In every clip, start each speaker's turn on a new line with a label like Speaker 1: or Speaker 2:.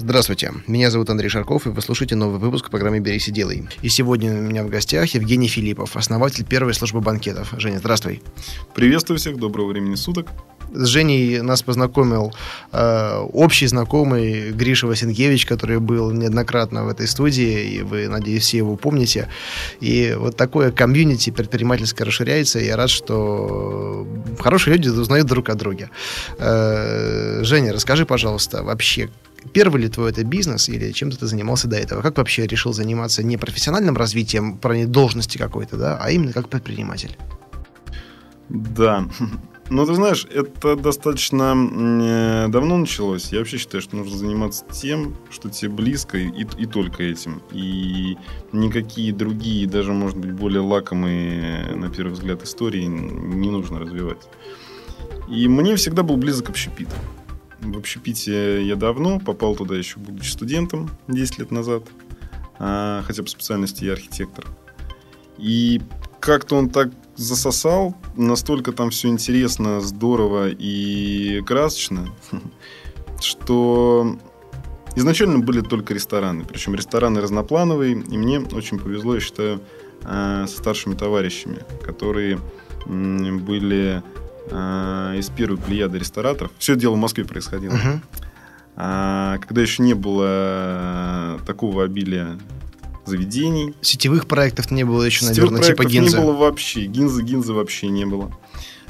Speaker 1: Здравствуйте, меня зовут Андрей Шарков, и вы слушаете новый выпуск программы «Берись и делай». И сегодня у меня в гостях Евгений Филиппов, основатель первой службы банкетов. Женя, здравствуй.
Speaker 2: Приветствую всех, доброго времени суток.
Speaker 1: С Женей нас познакомил э, общий знакомый Гриша Васенкевич, который был неоднократно в этой студии, и вы, надеюсь, все его помните. И вот такое комьюнити предпринимательское расширяется, и я рад, что хорошие люди узнают друг о друге. Э, Женя, расскажи, пожалуйста, вообще, Первый ли твой это бизнес или чем-то ты занимался до этого? Как вообще решил заниматься не профессиональным развитием, про должности какой-то, да, а именно как предприниматель?
Speaker 2: Да, ну, ты знаешь, это достаточно э, давно началось. Я вообще считаю, что нужно заниматься тем, что тебе близко, и, и только этим. И никакие другие, даже, может быть, более лакомые, на первый взгляд, истории не нужно развивать. И мне всегда был близок общепит. В общепите я давно, попал туда еще будучи студентом 10 лет назад. А, хотя по специальности я архитектор. И как-то он так засосал, настолько там все интересно, здорово и красочно, что изначально были только рестораны. Причем рестораны разноплановые, и мне очень повезло, я считаю, э, со старшими товарищами, которые были э, из первой плеяды рестораторов. Все дело в Москве происходило. Uh-huh. Когда еще не было такого обилия заведений.
Speaker 1: Сетевых проектов не было еще, Сетевых наверное, типа
Speaker 2: Гинзы. не было вообще. Гинзы, Гинзы вообще не было.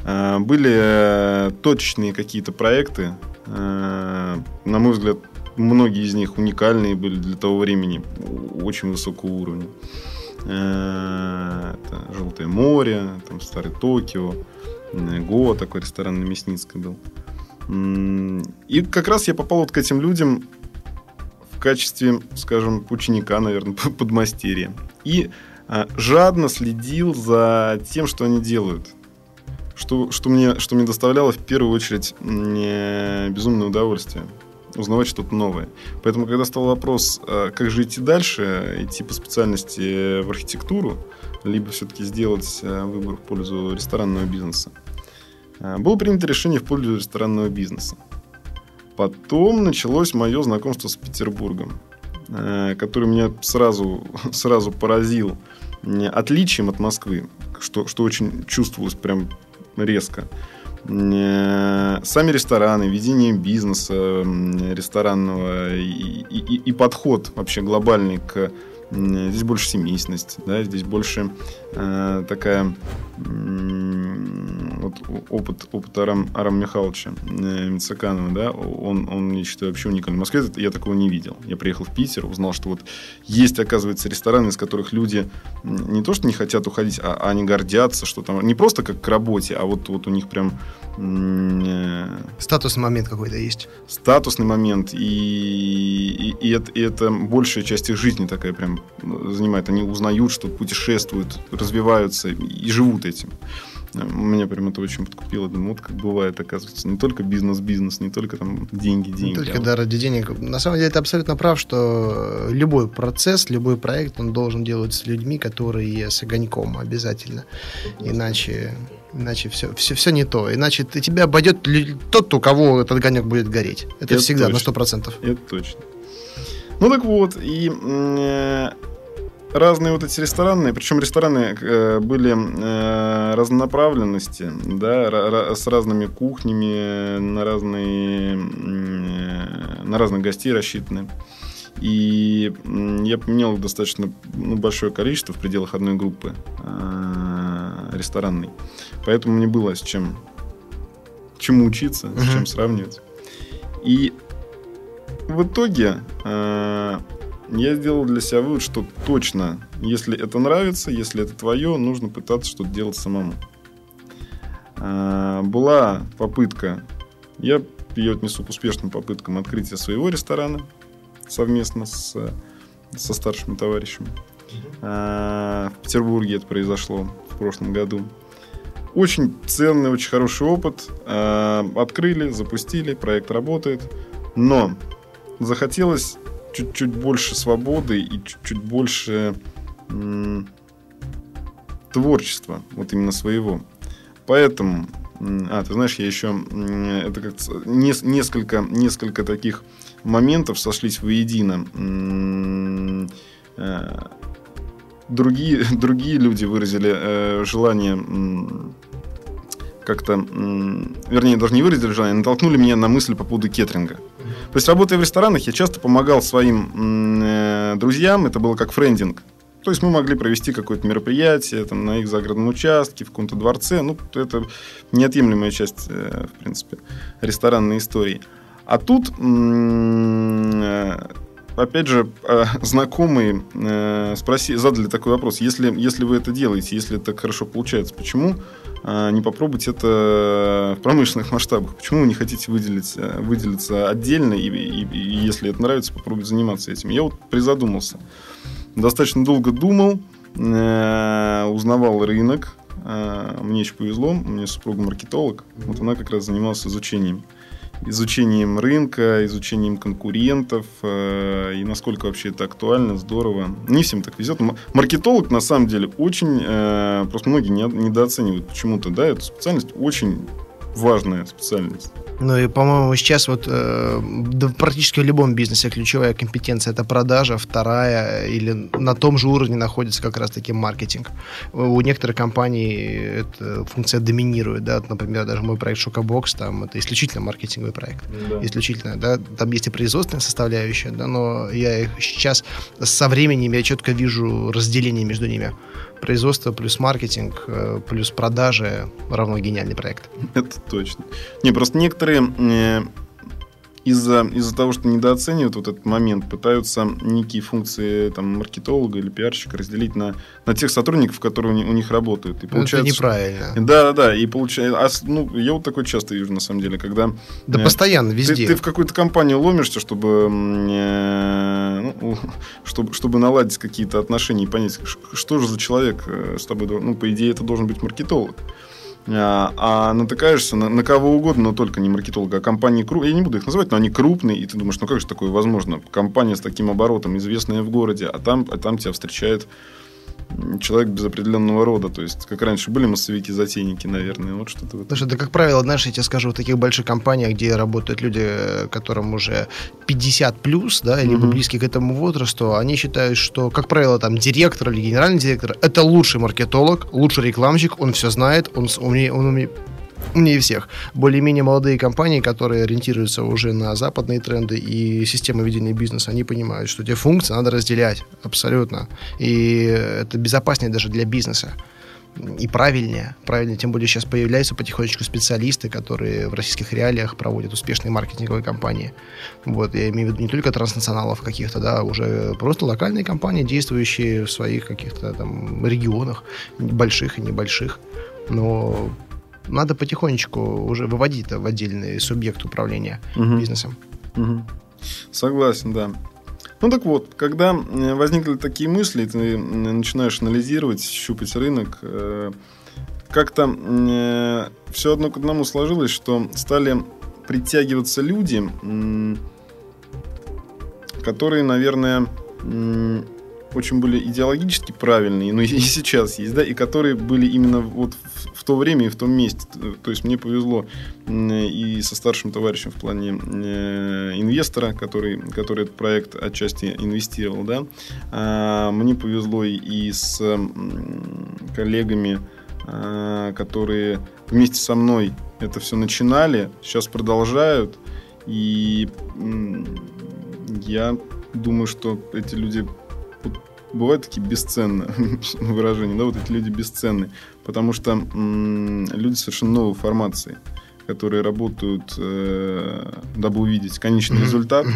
Speaker 2: А, были э, точечные какие-то проекты. А, на мой взгляд, многие из них уникальные были для того времени, очень высокого уровня. А, это Желтое море, там Старый Токио, Го, такой ресторан на Мясницкой был. И как раз я попал вот к этим людям, в качестве, скажем, ученика, наверное, подмастерья. И а, жадно следил за тем, что они делают. Что, что, мне, что мне доставляло в первую очередь безумное удовольствие узнавать что-то новое. Поэтому, когда стал вопрос, а, как же идти дальше, идти по специальности в архитектуру, либо все-таки сделать а, выбор в пользу ресторанного бизнеса, было принято решение в пользу ресторанного бизнеса. Потом началось мое знакомство с Петербургом, э, который меня сразу, сразу поразил отличием от Москвы, что, что очень чувствовалось прям резко. Э, сами рестораны, ведение бизнеса ресторанного и, и, и подход вообще глобальный к здесь больше семейственность, да, здесь больше э, такая вот опыт, опыт Арам, Арам Михайловича э, Мицаканова, да, он, он, я считаю, вообще уникальный. В Москве я такого не видел. Я приехал в Питер, узнал, что вот есть, оказывается, рестораны, из которых люди не то, что не хотят уходить, а, а они гордятся, что там не просто как к работе, а вот, вот у них прям...
Speaker 1: Э, Статусный момент какой-то есть.
Speaker 2: Статусный момент. И, и, и, это, и это большая часть их жизни такая прям занимает. Они узнают, что путешествуют, развиваются и живут этим. Меня прям это очень подкупило. Думаю, вот как бывает, оказывается, не только бизнес-бизнес, не только там деньги-деньги. Не
Speaker 1: только, а да, ради денег. На самом деле, ты абсолютно прав, что любой процесс, любой проект, он должен делать с людьми, которые с огоньком обязательно. Иначе Иначе все, все, все не то. Иначе ты, тебя обойдет тот, у кого этот огонек будет гореть. Это, Это всегда точно. на сто процентов.
Speaker 2: Это точно. Ну так вот, и э, разные вот эти ресторанные, причем рестораны э, были э, разнонаправленности, да, с разными кухнями, на разные, э, на разных гостей рассчитаны. И я поменял достаточно ну, большое количество в пределах одной группы э, ресторанной. Поэтому мне было с чем чему учиться, uh-huh. с чем сравнивать. И в итоге э, я сделал для себя вывод, что точно, если это нравится, если это твое, нужно пытаться что-то делать самому. А, была попытка, я ее отнесу к успешным попыткам открытия своего ресторана совместно с, со старшими товарищами. А, в Петербурге это произошло в прошлом году. Очень ценный, очень хороший опыт. А, открыли, запустили, проект работает. Но захотелось чуть-чуть больше свободы и чуть-чуть больше м- творчества, вот именно своего. Поэтому, а, ты знаешь, я еще, это как несколько, несколько таких моментов сошлись воедино. Э, другие, другие люди выразили э, желание как-то, вернее, даже не выразили желание, натолкнули меня на мысль по поводу кетринга. То есть, работая в ресторанах, я часто помогал своим э, друзьям, это было как френдинг. То есть мы могли провести какое-то мероприятие там, на их загородном участке, в каком-то дворце. Ну, это неотъемлемая часть, э, в принципе, ресторанной истории. А тут, э, опять же, знакомые спроси, задали такой вопрос. Если, если вы это делаете, если это так хорошо получается, почему не попробовать это в промышленных масштабах? Почему вы не хотите выделиться, выделиться отдельно, и, и, и если это нравится, попробовать заниматься этим? Я вот призадумался. Достаточно долго думал, э, узнавал рынок. Э, мне еще повезло, у меня супруга маркетолог. Вот она как раз занималась изучением изучением рынка, изучением конкурентов э, и насколько вообще это актуально, здорово. Не всем так везет. Маркетолог, на самом деле, очень... Э, просто многие не, недооценивают почему-то, да, эту специальность очень важная специальность.
Speaker 1: Ну и, по-моему, сейчас вот э, да, практически в любом бизнесе ключевая компетенция это продажа, вторая или на том же уровне находится как раз-таки маркетинг. У некоторых компаний эта функция доминирует, да, например, даже мой проект Шокобокс, там это исключительно маркетинговый проект, да. исключительно, да, там есть и производственная составляющая, да, но я их сейчас со временем я четко вижу разделение между ними производство плюс маркетинг э, плюс продажи равно гениальный проект.
Speaker 2: Это точно. Не, просто некоторые э, из-за из того, что недооценивают вот этот момент, пытаются некие функции там, маркетолога или пиарщика разделить на, на тех сотрудников, которые у, у них работают.
Speaker 1: И получается, это неправильно.
Speaker 2: Да, да, да. И получается, а, ну, я вот такой часто вижу, на самом деле, когда...
Speaker 1: Да э, постоянно, везде.
Speaker 2: Ты, ты в какую-то компанию ломишься, чтобы, э, ну, чтобы, чтобы наладить какие-то отношения и понять, что же за человек э, с тобой... Ну, по идее, это должен быть маркетолог. А, а натыкаешься на, на кого угодно, но только не маркетолога, а компании крупные. Я не буду их называть, но они крупные, и ты думаешь, ну как же такое возможно? Компания с таким оборотом, известная в городе, а там, а там тебя встречает человек без определенного рода. То есть, как раньше были массовики-затейники, наверное. Вот что-то
Speaker 1: вот. Слушай, да, как правило, знаешь, я тебе скажу, в таких больших компаниях, где работают люди, которым уже 50 плюс, да, либо угу. близкие к этому возрасту, они считают, что, как правило, там директор или генеральный директор это лучший маркетолог, лучший рекламщик, он все знает, он, умеет, он умеет умнее всех. Более-менее молодые компании, которые ориентируются уже на западные тренды и системы ведения бизнеса, они понимают, что эти функции надо разделять абсолютно. И это безопаснее даже для бизнеса и правильнее. Правильнее, тем более сейчас появляются потихонечку специалисты, которые в российских реалиях проводят успешные маркетинговые кампании. Вот, я имею в виду не только транснационалов каких-то, да, уже просто локальные компании, действующие в своих каких-то там регионах, больших и небольших. Но надо потихонечку уже выводить это в отдельный субъект управления угу. бизнесом.
Speaker 2: Угу. Согласен, да. Ну так вот, когда э, возникли такие мысли, ты начинаешь анализировать, щупать рынок, э, как-то э, все одно к одному сложилось, что стали притягиваться люди, которые, наверное, очень были идеологически правильные, но и сейчас есть, да, и которые были именно вот в, в то время и в том месте. То есть мне повезло и со старшим товарищем в плане э, инвестора, который, который этот проект отчасти инвестировал, да. А, мне повезло и с коллегами, а, которые вместе со мной это все начинали, сейчас продолжают, и я думаю, что эти люди бывают такие бесценные выражения, да, вот эти люди бесценные, потому что м- люди совершенно новой формации, которые работают, э, дабы увидеть конечный результат,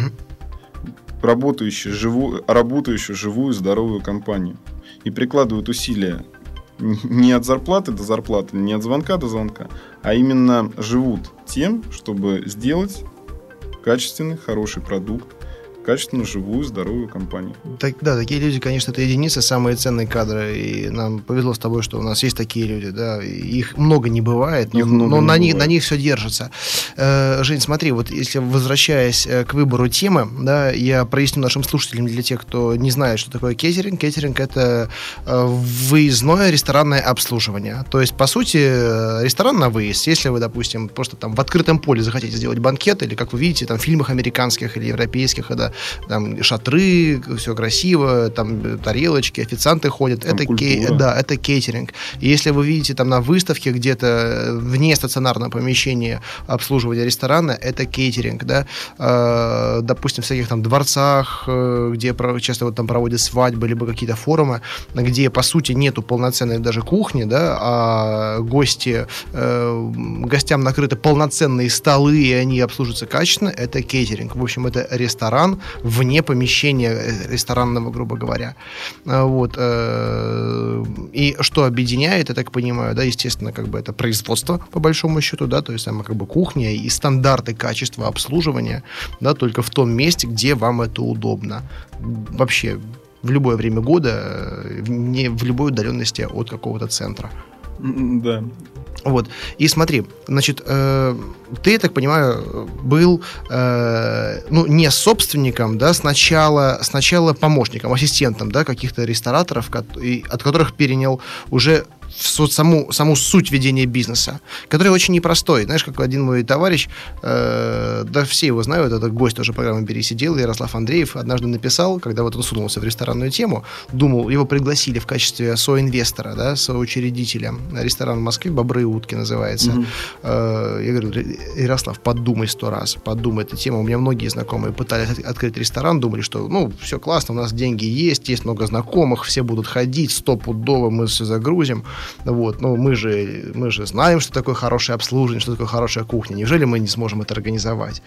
Speaker 2: работающую, живую, работающую, живую, здоровую компанию. И прикладывают усилия не от зарплаты до зарплаты, не от звонка до звонка, а именно живут тем, чтобы сделать качественный, хороший продукт, качественную, живую, здоровую компанию.
Speaker 1: Так, да, такие люди, конечно, это единицы, самые ценные кадры. И нам повезло с тобой, что у нас есть такие люди. Да, их много не бывает, но,
Speaker 2: Их много
Speaker 1: но на, них,
Speaker 2: бывает.
Speaker 1: на них все держится. Э, Жень, смотри, вот если возвращаясь э, к выбору темы, да, я проясню нашим слушателям для тех, кто не знает, что такое кейтеринг. Кейтеринг это э, выездное ресторанное обслуживание. То есть, по сути, ресторан на выезд. Если вы, допустим, просто там в открытом поле захотите сделать банкет, или, как вы видите, там в фильмах американских или европейских, когда там шатры, все красиво, там э, тарелочки, официанты ходят.
Speaker 2: Там
Speaker 1: это кей- да, это кейтеринг. И если вы видите там на выставке где-то э, вне стационарного помещения обслуживания ресторана, это кейтеринг, да. Э, допустим, в всяких там дворцах, э, где часто вот там проводят свадьбы, либо какие-то форумы, где, по сути, нету полноценной даже кухни, да, а гости, э, гостям накрыты полноценные столы, и они обслуживаются качественно, это кейтеринг. В общем, это ресторан вне помещения э, ресторанного, грубо говоря. А, Вот. э, И что объединяет, я так понимаю, да, естественно, как бы это производство, по большому счету, да, то есть там как бы кухня и стандарты качества обслуживания, да, только в том месте, где вам это удобно. Вообще, в любое время года, э, не в любой удаленности от какого-то центра.
Speaker 2: Да.
Speaker 1: Вот. И смотри, значит, э, ты, я так понимаю, был, э, ну, не собственником, да, сначала, сначала помощником, ассистентом, да, каких-то рестораторов, от которых перенял уже в саму, саму суть ведения бизнеса, который очень непростой. Знаешь, как один мой товарищ, э, да все его знают, это гость тоже программы «Пересидел», Ярослав Андреев, однажды написал, когда вот он сунулся в ресторанную тему, думал, его пригласили в качестве соинвестора, да, соучредителя. Ресторан в Москве «Бобры и утки» называется.
Speaker 2: Мгм.
Speaker 1: Э, Я говорю, «Ре- Ярослав, подумай сто раз, подумай эту тему. У меня многие знакомые пытались от- открыть ресторан, думали, что, ну, все классно, у нас деньги есть, есть много знакомых, все будут ходить, стопудово мы все загрузим. Вот, но мы же, мы же знаем, что такое хорошее обслуживание, что такое хорошая кухня. Неужели мы не сможем это организовать?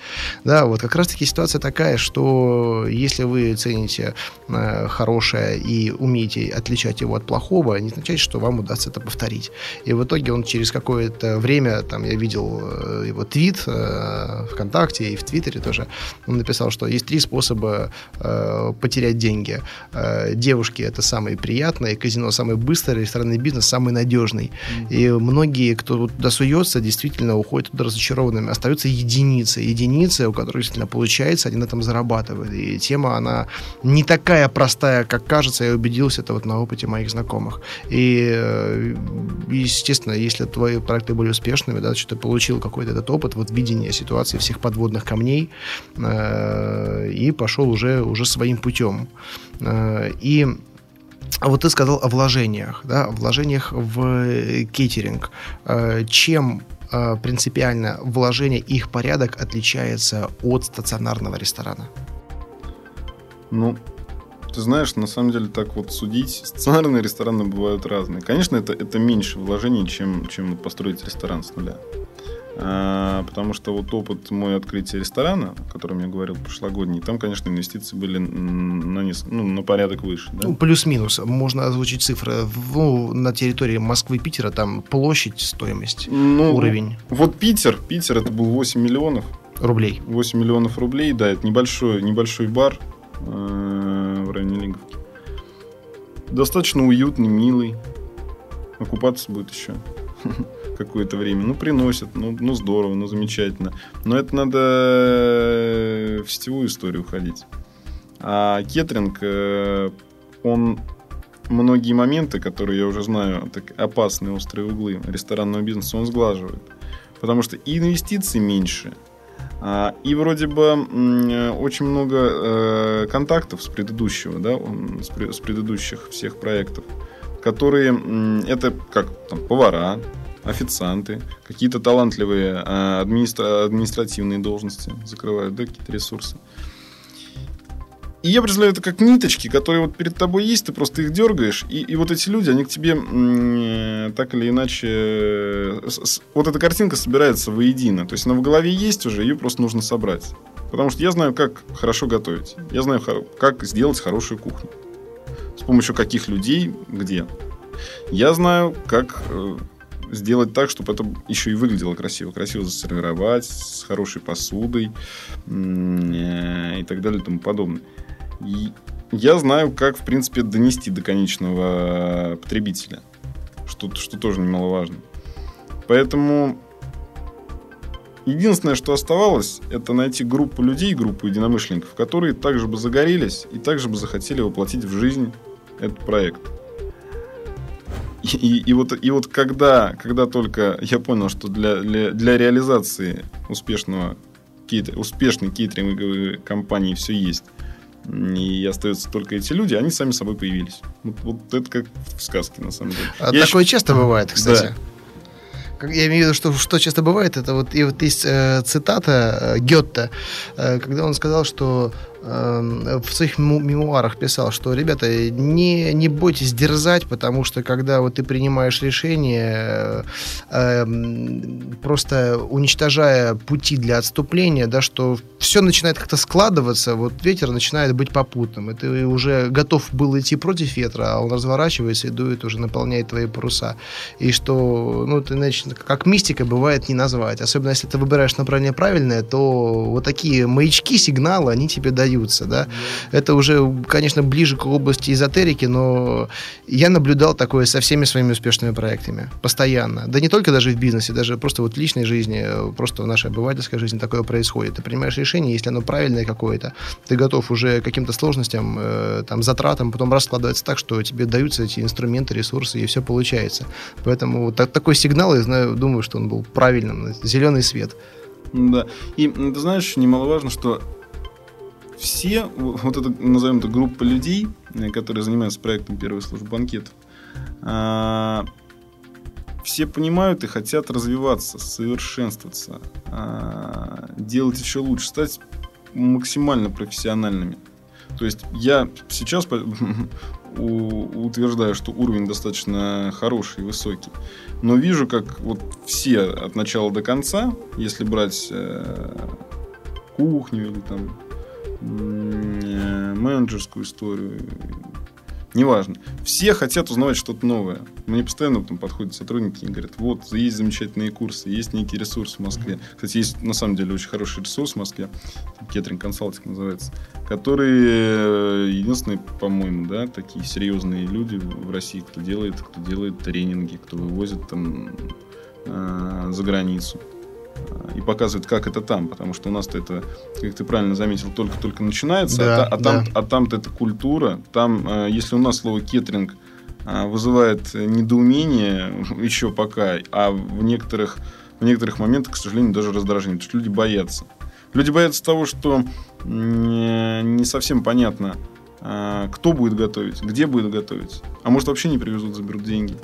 Speaker 1: Да, вот как раз-таки ситуация такая, что если вы цените э, хорошее и умеете отличать его от плохого, не означает, что вам удастся это повторить. И в итоге он через какое-то время, там я видел э, его твит э, ВКонтакте и в Твиттере тоже, он написал, что есть три способа э, потерять деньги. Э, девушки это самые приятные, казино самый быстрый, ресторанный бизнес самый надежный. И многие, кто туда суется, действительно уходят туда разочарованными. Остаются единицы. Единицы, у которых действительно получается, они на этом зарабатывают. И тема, она не такая простая, как кажется. Я убедился это вот на опыте моих знакомых. И, э, естественно, если твои проекты были успешными, да, что ты получил какой-то этот опыт, вот видение ситуации всех подводных камней, э, и пошел уже, уже своим путем. Э, и вот ты сказал о вложениях, да, о вложениях в э, кейтеринг. Э, Чем э, принципиально вложение, их порядок отличается от стационарного ресторана?
Speaker 2: Ну, ты знаешь, на самом деле так вот судить, стационарные рестораны бывают разные. Конечно, это, это меньше вложений, чем, чем построить ресторан с нуля. А, потому что вот опыт мой открытия ресторана, о котором я говорил прошлогодний, там, конечно, инвестиции были на, нес- ну, на порядок выше. да.
Speaker 1: Ну, плюс-минус. Можно озвучить цифры. Ну, на территории Москвы и Питера там площадь, стоимость,
Speaker 2: Ну,
Speaker 1: уровень
Speaker 2: Вот Питер, Питер это был 8 миллионов.
Speaker 1: рублей.
Speaker 2: 8 миллионов рублей, да, это небольшой, небольшой бар э, в районе Линговки. Достаточно уютный, милый. Окупаться будет еще какое-то время. Ну, приносят, ну, ну здорово, ну, замечательно. Но это надо э, в сетевую историю уходить. А кетринг, э, он многие моменты, которые я уже знаю, так опасные острые углы ресторанного бизнеса, он сглаживает. Потому что и инвестиций меньше, а, И вроде бы э, очень много контактов с предыдущего, да, с, пре- с предыдущих всех проектов, которые это как там повара, официанты, какие-то талантливые э, администра- административные должности закрывают, да, какие-то ресурсы. И я представляю это как ниточки, которые вот перед тобой есть, ты просто их дергаешь, и, и вот эти люди, они к тебе м, так или иначе... э, с- с- вот эта картинка собирается воедино. То есть она в голове есть уже, ее просто нужно собрать. Потому что я знаю, как хорошо готовить. Я знаю, как сделать хорошую кухню. С помощью каких людей, где. Я знаю, как э, сделать так, чтобы это еще и выглядело красиво. Красиво засервировать, с хорошей посудой э, и так далее и тому подобное. И я знаю, как, в принципе, донести до конечного потребителя, что, что тоже немаловажно. Поэтому единственное, что оставалось, это найти группу людей, группу единомышленников, которые также бы загорелись и также бы захотели воплотить в жизнь этот проект. И, и, вот, и вот когда, когда только я понял, что для, для, для реализации успешного, успешной кейтеринговой компании все есть, и остаются только эти люди, они сами собой появились. Вот, вот это как в сказке, на самом деле.
Speaker 1: А такое еще... часто бывает, кстати. Да. Я имею в виду, что, что часто бывает, это вот, и вот есть э, цитата э, Гетта, э, когда он сказал, что Эм, в своих мемуарах писал, что, ребята, не, не бойтесь дерзать, потому что когда вот ты принимаешь решение, э, просто уничтожая пути для отступления, да, что все начинает как-то складываться, вот ветер начинает быть попутным, и ты уже готов был идти против ветра, а он разворачивается и дует, уже наполняет твои паруса. И что, ну, ты, значит, как мистика бывает не назвать. Особенно если ты выбираешь направление правильное, то вот такие маячки, сигналы, они тебе дают остаются, да. Это уже, конечно, ближе к области эзотерики, но я наблюдал такое со всеми своими успешными проектами. Постоянно. Да не только даже в бизнесе, даже просто вот в личной жизни, просто в нашей обывательской жизни такое происходит. Ты принимаешь решение, если оно правильное какое-то, ты готов уже к каким-то сложностям, э, там, затратам, потом раскладывается так, что тебе даются эти инструменты, ресурсы, и все получается. Поэтому вот так, такой сигнал, я знаю, думаю, что он был правильным. Зеленый свет.
Speaker 2: Да. И ты знаешь, немаловажно, что все, вот эта, назовем это, группа людей, э, которые занимаются проектом первой службы банкетов, а, все понимают и хотят развиваться, совершенствоваться, а, делать еще лучше, стать максимально профессиональными. То есть я сейчас утверждаю, что уровень достаточно хороший и высокий. Но вижу, как вот все от начала до конца, если брать э, кухню или там менеджерскую историю, неважно. Все хотят узнавать что-то новое. Мне постоянно там подходят сотрудники и говорят, вот, есть замечательные курсы, есть некий ресурс в Москве. Кстати, есть на самом деле очень хороший ресурс в Москве, Кетринг консалтинг называется, которые э, единственные, по-моему, да, такие серьезные люди в России, кто делает, кто делает тренинги, кто вывозит там э, за границу и показывает, как это там, потому что у нас-то это, как ты правильно заметил, только-только начинается, да, а, а, там, да. а там-то это культура, там, э, если у нас слово кеттеринг э, вызывает недоумение еще пока, а в некоторых, в некоторых моментах, к сожалению, даже раздражение, потому что люди боятся. Люди боятся того, что не совсем понятно, э, кто будет готовить, где будет готовить, а может вообще не привезут, заберут деньги.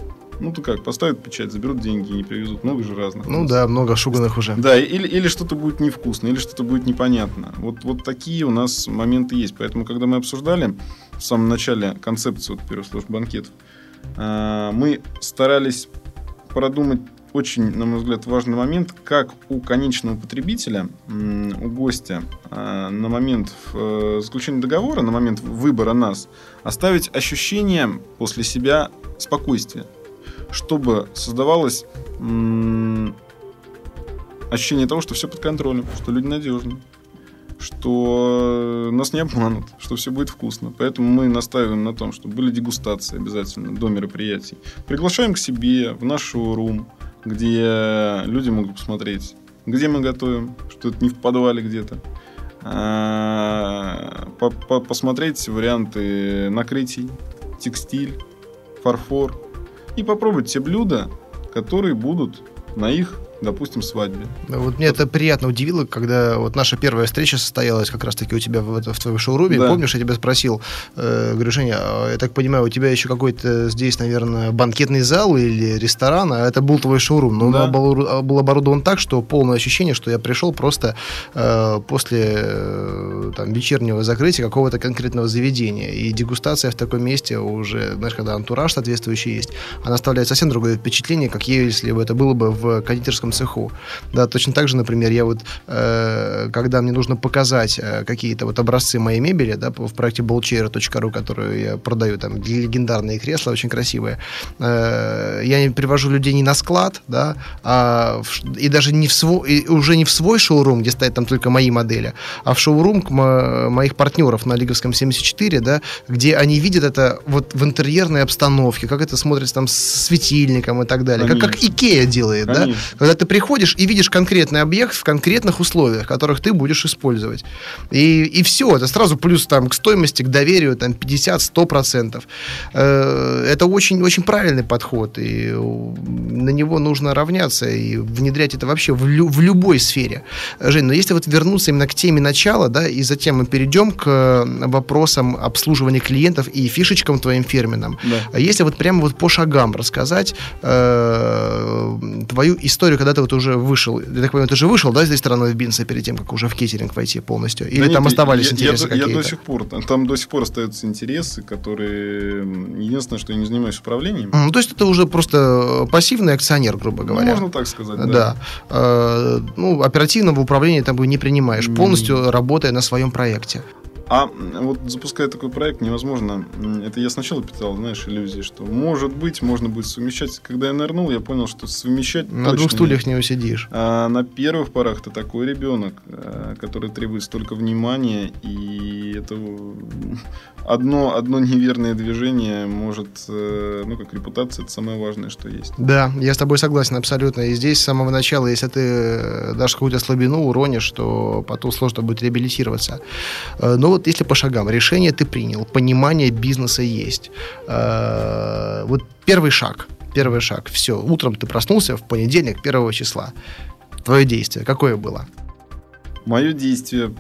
Speaker 2: Ну, то как, поставят печать, заберут деньги и не привезут. Много же разных.
Speaker 1: Ну да, много шуганных уже.
Speaker 2: Да, или, или что-то будет невкусно, или что-то будет непонятно. Вот, вот такие у нас моменты есть. Поэтому, когда мы обсуждали в самом начале концепцию вот, первых служб банкетов, а, мы старались продумать очень, на мой взгляд, важный момент, как у конечного потребителя, у гостя а, на момент э, заключения договора, на момент выбора нас, оставить ощущение после себя спокойствия чтобы создавалось ощущение того, что все под контролем, что люди надежны, что нас не обманут, что все будет вкусно. Поэтому мы настаиваем на том, чтобы были дегустации обязательно до мероприятий. Приглашаем к себе в наш шоурум, где люди могут посмотреть, где мы готовим, что это не в подвале где-то. А, посмотреть варианты накрытий, текстиль, фарфор, и попробовать те блюда, которые будут на их допустим, свадьбе.
Speaker 1: Вот мне это приятно удивило, когда вот наша первая встреча состоялась как раз-таки у тебя в, в твоем шоуруме. Да. Помнишь, я тебя спросил, э, говорю, Женя, а, я так понимаю, у тебя еще какой-то здесь, наверное, банкетный зал или ресторан, а это был твой шоурум. Но да. он был, был оборудован так, что полное ощущение, что я пришел просто э, после э, там, вечернего закрытия какого-то конкретного заведения. И дегустация в таком месте уже, знаешь, когда антураж соответствующий есть, она оставляет совсем другое впечатление, как если бы это было бы в кондитерском цеху. Да, точно так же, например, я вот, э, когда мне нужно показать э, какие-то вот образцы моей мебели, да, в проекте ballchair.ru, которую я продаю, там, легендарные кресла, очень красивые, э, я привожу людей не на склад, да, а в, и даже не в свой, и уже не в свой шоурум, где стоят там только мои модели, а в шоурум к мо- моих партнеров на Лиговском 74, да, где они видят это вот в интерьерной обстановке, как это смотрится там с светильником и так далее, как, как Икея делает, Конечно. да, когда ты приходишь и видишь конкретный объект в конкретных условиях, которых ты будешь использовать. И, и все, это сразу плюс там к стоимости, к доверию, там 50-100%. Э, это очень-очень правильный подход, и на него нужно равняться и внедрять это вообще в, лю- в любой сфере. Жень, но если вот вернуться именно к теме начала, да, и затем мы перейдем к вопросам обслуживания клиентов и фишечкам твоим фирменным. Да. А если вот прямо вот по шагам рассказать э, твою историю, когда ты вот уже вышел, я так понимаю, ты же вышел, да, из ресторана в Бинса перед тем, как уже в кейтеринг войти полностью? Или да там нет, оставались я, интересы
Speaker 2: я, какие-то? Я до сих пор, там до сих пор остаются интересы, которые... Единственное, что я не занимаюсь управлением.
Speaker 1: Ну, то есть это уже просто пассивный акционер, грубо говоря. Ну,
Speaker 2: можно так сказать, да.
Speaker 1: Да. Э, ну, оперативного управления там не принимаешь, полностью работая на своем проекте.
Speaker 2: А вот запуская такой проект невозможно. Это я сначала питал, знаешь, иллюзии, что может быть, можно будет совмещать. Когда я нырнул, я понял, что совмещать
Speaker 1: На двух стульях не усидишь.
Speaker 2: А на первых порах ты такой ребенок, э, который требует столько внимания, и это одно, одно неверное движение может, э, ну, как репутация, это самое важное, что есть.
Speaker 1: Да, я с тобой согласен абсолютно. И здесь с самого начала, если ты э, дашь какую-то слабину, уронишь, то потом сложно будет реабилитироваться. Но вот вот если по шагам, решение ты принял, понимание бизнеса есть. Э, вот первый шаг, первый шаг, все, утром ты проснулся в понедельник, первого числа. Твое действие какое было?
Speaker 2: Мое действие,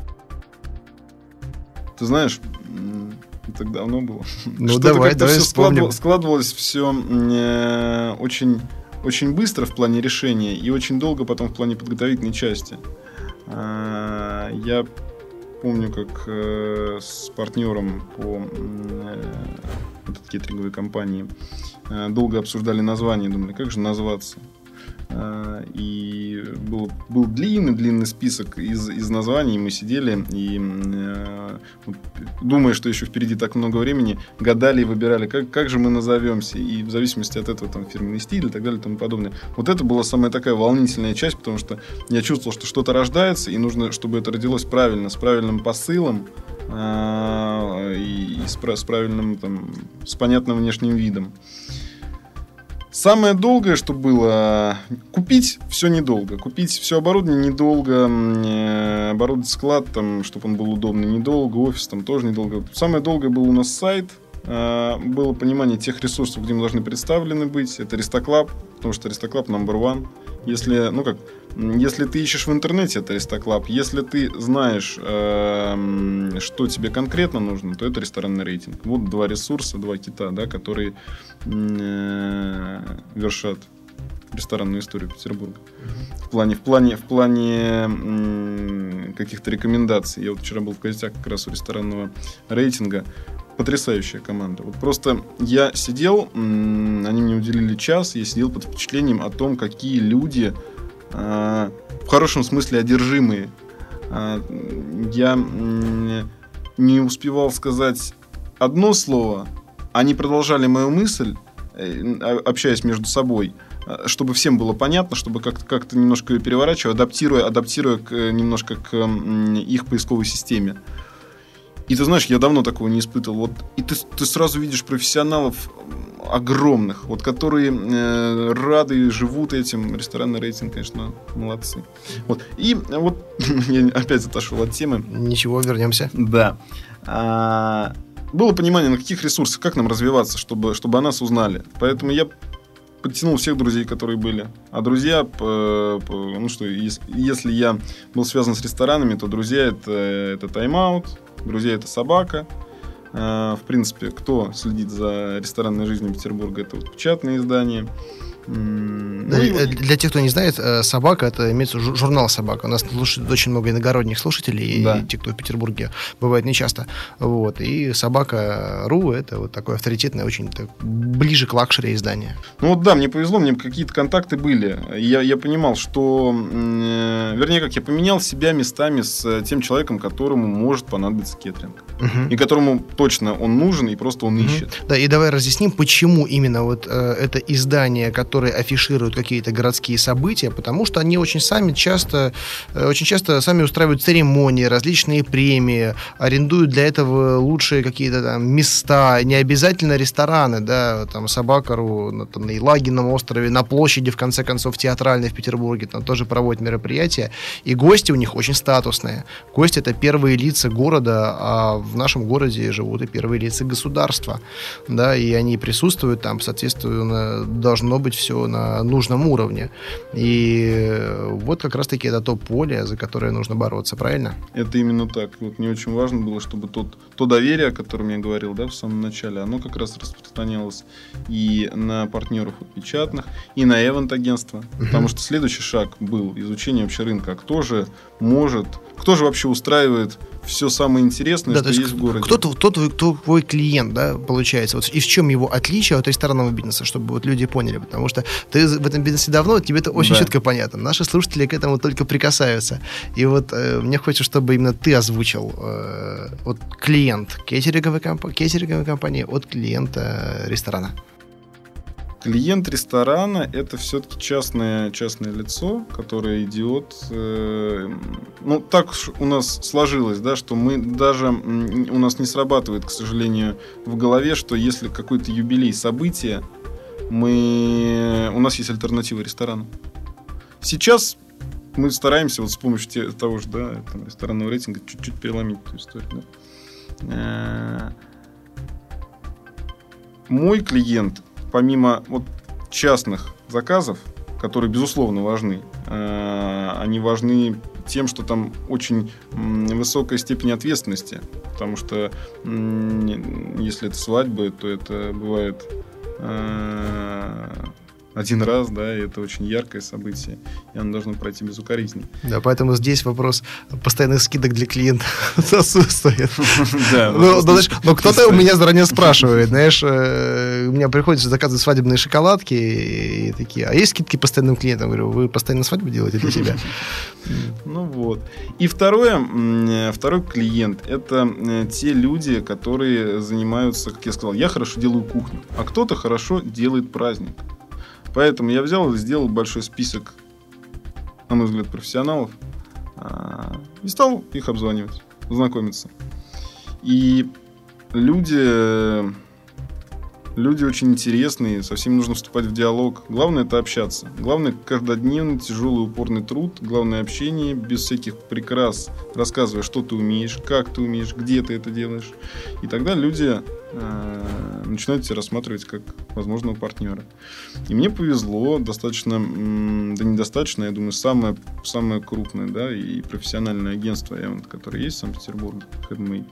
Speaker 2: ты знаешь, так давно было.
Speaker 1: Ну давай, давай все
Speaker 2: складывалось, складывалось все э, очень, очень быстро в плане решения и очень долго потом в плане подготовительной части. Э, я помню, как э, с партнером по э, этой кетринговой компании э, долго обсуждали название, думали, как же назваться. Э, и был, был длинный-длинный список из, из названий. Мы сидели и, э, думая, что еще впереди так много времени, гадали и выбирали, как, как же мы назовемся. И в зависимости от этого там фирменный стиль и так далее и тому подобное. Вот это была самая такая волнительная часть, потому что я чувствовал, что что-то рождается, и нужно, чтобы это родилось правильно, с правильным посылом, э, и с, с правильным, там, с понятным внешним видом. Самое долгое, что было, купить все недолго. Купить все оборудование недолго, э, оборудовать склад, там, чтобы он был удобный, недолго, офис там тоже недолго. Самое долгое был у нас сайт, э, было понимание тех ресурсов, где мы должны представлены быть. Это Ристоклаб, потому что Ристоклаб number one. Если, ну как, если ты ищешь в интернете, это Ристоклаб. Если ты знаешь, э, что тебе конкретно нужно, то это ресторанный рейтинг. Вот два ресурса, два кита, да, которые э, вершат ресторанную историю Петербурга. В плане, в плане, в плане каких-то рекомендаций. Я вот вчера был в гостях как раз у ресторанного рейтинга. Потрясающая команда. Вот просто я сидел, они мне уделили час, я сидел под впечатлением о том, какие люди в хорошем смысле одержимые. А, я не успевал сказать одно слово, они продолжали мою мысль, э, общаясь между собой, а, чтобы всем было понятно, чтобы как-то как немножко ее переворачивая, адаптируя, адаптируя к, немножко к их поисковой системе. И ты знаешь, я давно такого не испытывал. Вот, и ты, ты сразу видишь профессионалов огромных, вот которые э, рады и живут этим. Ресторанный рейтинг, конечно, молодцы. Вот. И вот я опять отошел от темы.
Speaker 1: Ничего, вернемся.
Speaker 2: Да. А, было понимание, на каких ресурсах, как нам развиваться, чтобы, чтобы о нас узнали. Поэтому я подтянул всех друзей, которые были. А друзья, ну что, если я был связан с ресторанами, то друзья это, это тайм-аут, друзья это собака, а, в принципе, кто следит за ресторанной жизнью Петербурга, это вот печатные издания.
Speaker 1: Ну. Для тех, кто не знает, э, собака это имеется журнал собака. У нас слушает очень много иногородних слушателей, да. и те, кто в Петербурге бывает нечасто. Вот. И собака.ру это вот такое авторитетное, очень так, ближе к luxury издание.
Speaker 2: Ну вот да, мне повезло, мне какие-то контакты были. Я, я понимал, что, э, вернее, как я поменял себя местами с тем человеком, которому может понадобиться кейтеринг. Угу. И которому точно он нужен, и просто он угу. ищет.
Speaker 1: Да, и давай разъясним, почему именно вот э, это издание, которое афиширует какие-то городские события, потому что они очень сами часто, э, очень часто сами устраивают церемонии, различные премии, арендуют для этого лучшие какие-то там места, не обязательно рестораны, да, там Собакару на, там, на Елагином острове, на площади, в конце концов, театральной в Петербурге, там тоже проводят мероприятия, и гости у них очень статусные. Гости это первые лица города, а в нашем городе живут и первые лица государства, да, и они присутствуют там, соответственно, должно быть все на нужном уровне. И вот как раз-таки это то поле, за которое нужно бороться, правильно?
Speaker 2: Это именно так. Вот мне очень важно было, чтобы тот, то доверие, о котором я говорил да, в самом начале, оно как раз распространялось и на партнеров печатных, и на эвент-агентства. Угу. Потому что следующий шаг был изучение вообще рынка. Кто же может, кто же вообще устраивает все самое интересное, да, что есть, есть в городе.
Speaker 1: Кто, кто, твой, кто твой клиент, да, получается? Вот, и в чем его отличие от ресторанного бизнеса, чтобы вот люди поняли? Потому что ты в этом бизнесе давно, тебе это очень да. четко понятно. Наши слушатели к этому только прикасаются. И вот э, мне хочется, чтобы именно ты озвучил э, вот клиент кейтеринговой, комп- кейтеринговой компании от клиента ресторана.
Speaker 2: Клиент ресторана – это все-таки частное, частное лицо, которое идет... Э, ну, так у нас сложилось, да, что мы даже... У нас не срабатывает, к сожалению, в голове, что если какой-то юбилей, событие, мы, у нас есть альтернатива ресторану. Сейчас мы стараемся вот с помощью того же да, там, ресторанного рейтинга чуть-чуть переломить эту историю. Да. Э, мой клиент помимо вот частных заказов, которые, безусловно, важны, э, они важны тем, что там очень высокая степень ответственности. Потому что если это свадьбы, то это бывает э, один раз, да, и это очень яркое событие, и оно должно пройти безукоризненно.
Speaker 1: Да, поэтому здесь вопрос постоянных скидок для клиентов отсутствует. Да. Но кто-то у меня заранее спрашивает, знаешь, э, у меня приходится заказывать свадебные шоколадки и такие, а есть скидки постоянным клиентам? Говорю, вы постоянно свадьбу делаете для себя?
Speaker 2: Ну вот. И второе, второй клиент, это э, те люди, которые занимаются, как я сказал, я хорошо делаю кухню, а кто-то хорошо делает праздник. Поэтому я взял и сделал большой список, на мой взгляд, профессионалов а, и стал их обзванивать, знакомиться. И люди, люди очень интересные, со всеми нужно вступать в диалог. Главное это общаться. Главное каждодневный тяжелый упорный труд, главное общение без всяких прикрас, рассказывая, что ты умеешь, как ты умеешь, где ты это делаешь. И тогда люди э, начинают тебя рассматривать как возможного партнера. И мне повезло достаточно, да недостаточно, я думаю, самое, самое крупное да, и профессиональное агентство, которое есть в Санкт-Петербурге, Headmade.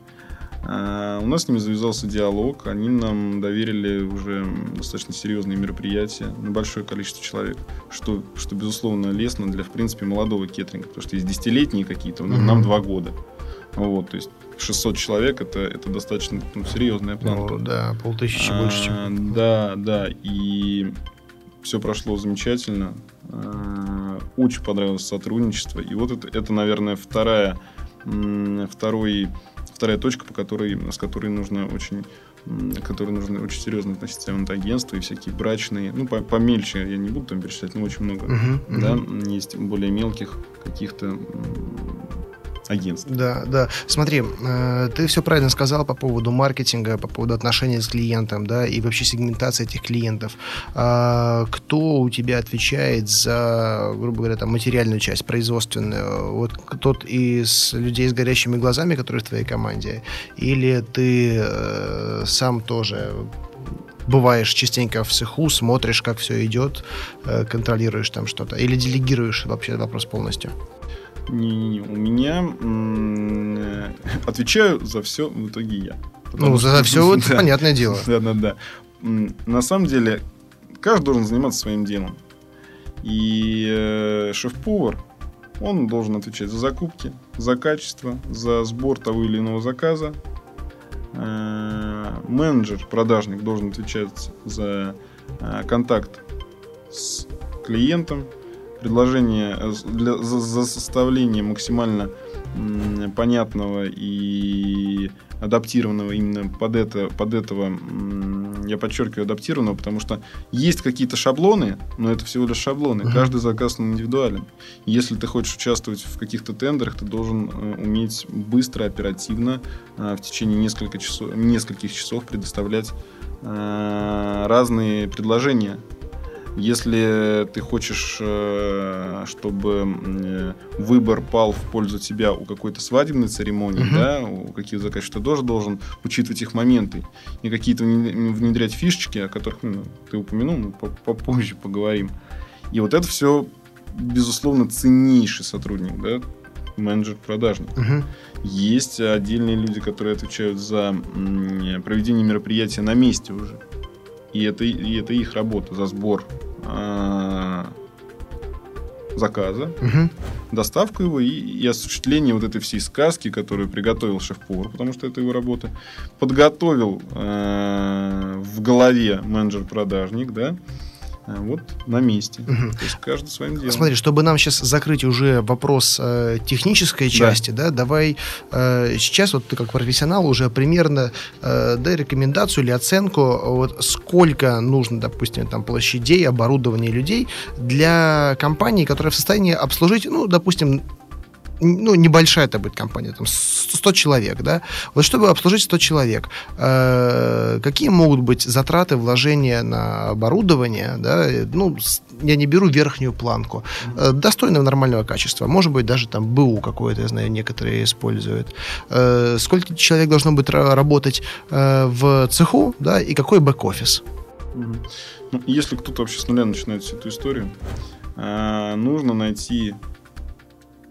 Speaker 2: А у нас с ними завязался диалог, они нам доверили уже достаточно серьезные мероприятия на большое количество человек, что, что безусловно, лестно для, в принципе, молодого кетринга, потому что есть десятилетние какие-то, mm-hmm. нам два года. Вот, то есть 600 человек это, это достаточно ну, серьезная планка. Ну,
Speaker 1: да, полтысячи а, больше, чем.
Speaker 2: Да, да, и все прошло замечательно. А, очень понравилось сотрудничество. И вот это, это наверное, вторая, второй, вторая точка, по которой, с которой нужно очень которые нужно очень серьезно относиться к агентству и всякие брачные, ну, помельче я не буду там перечислять, но очень много, uh-huh, uh-huh. да, есть более мелких каких-то агентств.
Speaker 1: Да, да. Смотри, э, ты все правильно сказал по поводу маркетинга, по поводу отношений с клиентом, да, и вообще сегментации этих клиентов. А, кто у тебя отвечает за, грубо говоря, там, материальную часть, производственную? Вот тот из людей с горящими глазами, которые в твоей команде, или ты э, сам тоже бываешь частенько в цеху, смотришь, как все идет, э, контролируешь там что-то, или делегируешь вообще вопрос полностью?
Speaker 2: Не-не-не, у меня отвечаю за все в итоге я.
Speaker 1: Ну, за, за все, это понятное дело.
Speaker 2: Да-да-да. На самом деле, каждый должен заниматься своим делом. И э, шеф-повар, он должен отвечать за закупки, за качество, за сбор того или иного заказа. Э, менеджер, продажник должен отвечать за э, контакт с клиентом, предложение э, для, за, за составление максимально м, понятного и адаптированного именно под, это, под этого, м, я подчеркиваю, адаптированного, потому что есть какие-то шаблоны, но это всего лишь шаблоны. Uh-huh. Каждый заказ индивидуален. Если ты хочешь участвовать в каких-то тендерах, ты должен э, уметь быстро, оперативно, э, в течение нескольких часов, нескольких часов предоставлять э, разные предложения если ты хочешь, э, чтобы э, выбор пал в пользу тебя у какой-то свадебной церемонии, uh-huh. да, у каких заказчиков, ты тоже должен учитывать их моменты и какие-то внедрять фишечки, о которых ну, ты упомянул, мы попозже поговорим. И вот это все, безусловно, ценнейший сотрудник, да, менеджер-продажник. Uh-huh. Есть отдельные люди, которые отвечают за проведение мероприятия на месте уже. И это, и это их работа за сбор э, заказа, угу. доставку его и, и осуществление вот этой всей сказки, которую приготовил шеф-повар, потому что это его работа, подготовил э, в голове менеджер-продажник, да, вот на месте. Угу. То есть каждый своим делом.
Speaker 1: Смотри, чтобы нам сейчас закрыть уже вопрос э, технической части, да, да давай э, сейчас вот ты как профессионал уже примерно э, дай рекомендацию или оценку, вот сколько нужно, допустим, там площадей, оборудования людей для компании, которая в состоянии обслужить, ну, допустим, ну, небольшая это будет компания, там 100 человек, да, вот чтобы обслужить 100 человек, э, какие могут быть затраты, вложения на оборудование, да, ну, я не беру верхнюю планку, э, достойного нормального качества, может быть, даже там БУ какое-то, я знаю, некоторые используют, э, сколько человек должно быть работать э, в цеху, да, и какой бэк-офис?
Speaker 2: Ну, если кто-то вообще с нуля начинает всю эту историю, э, нужно найти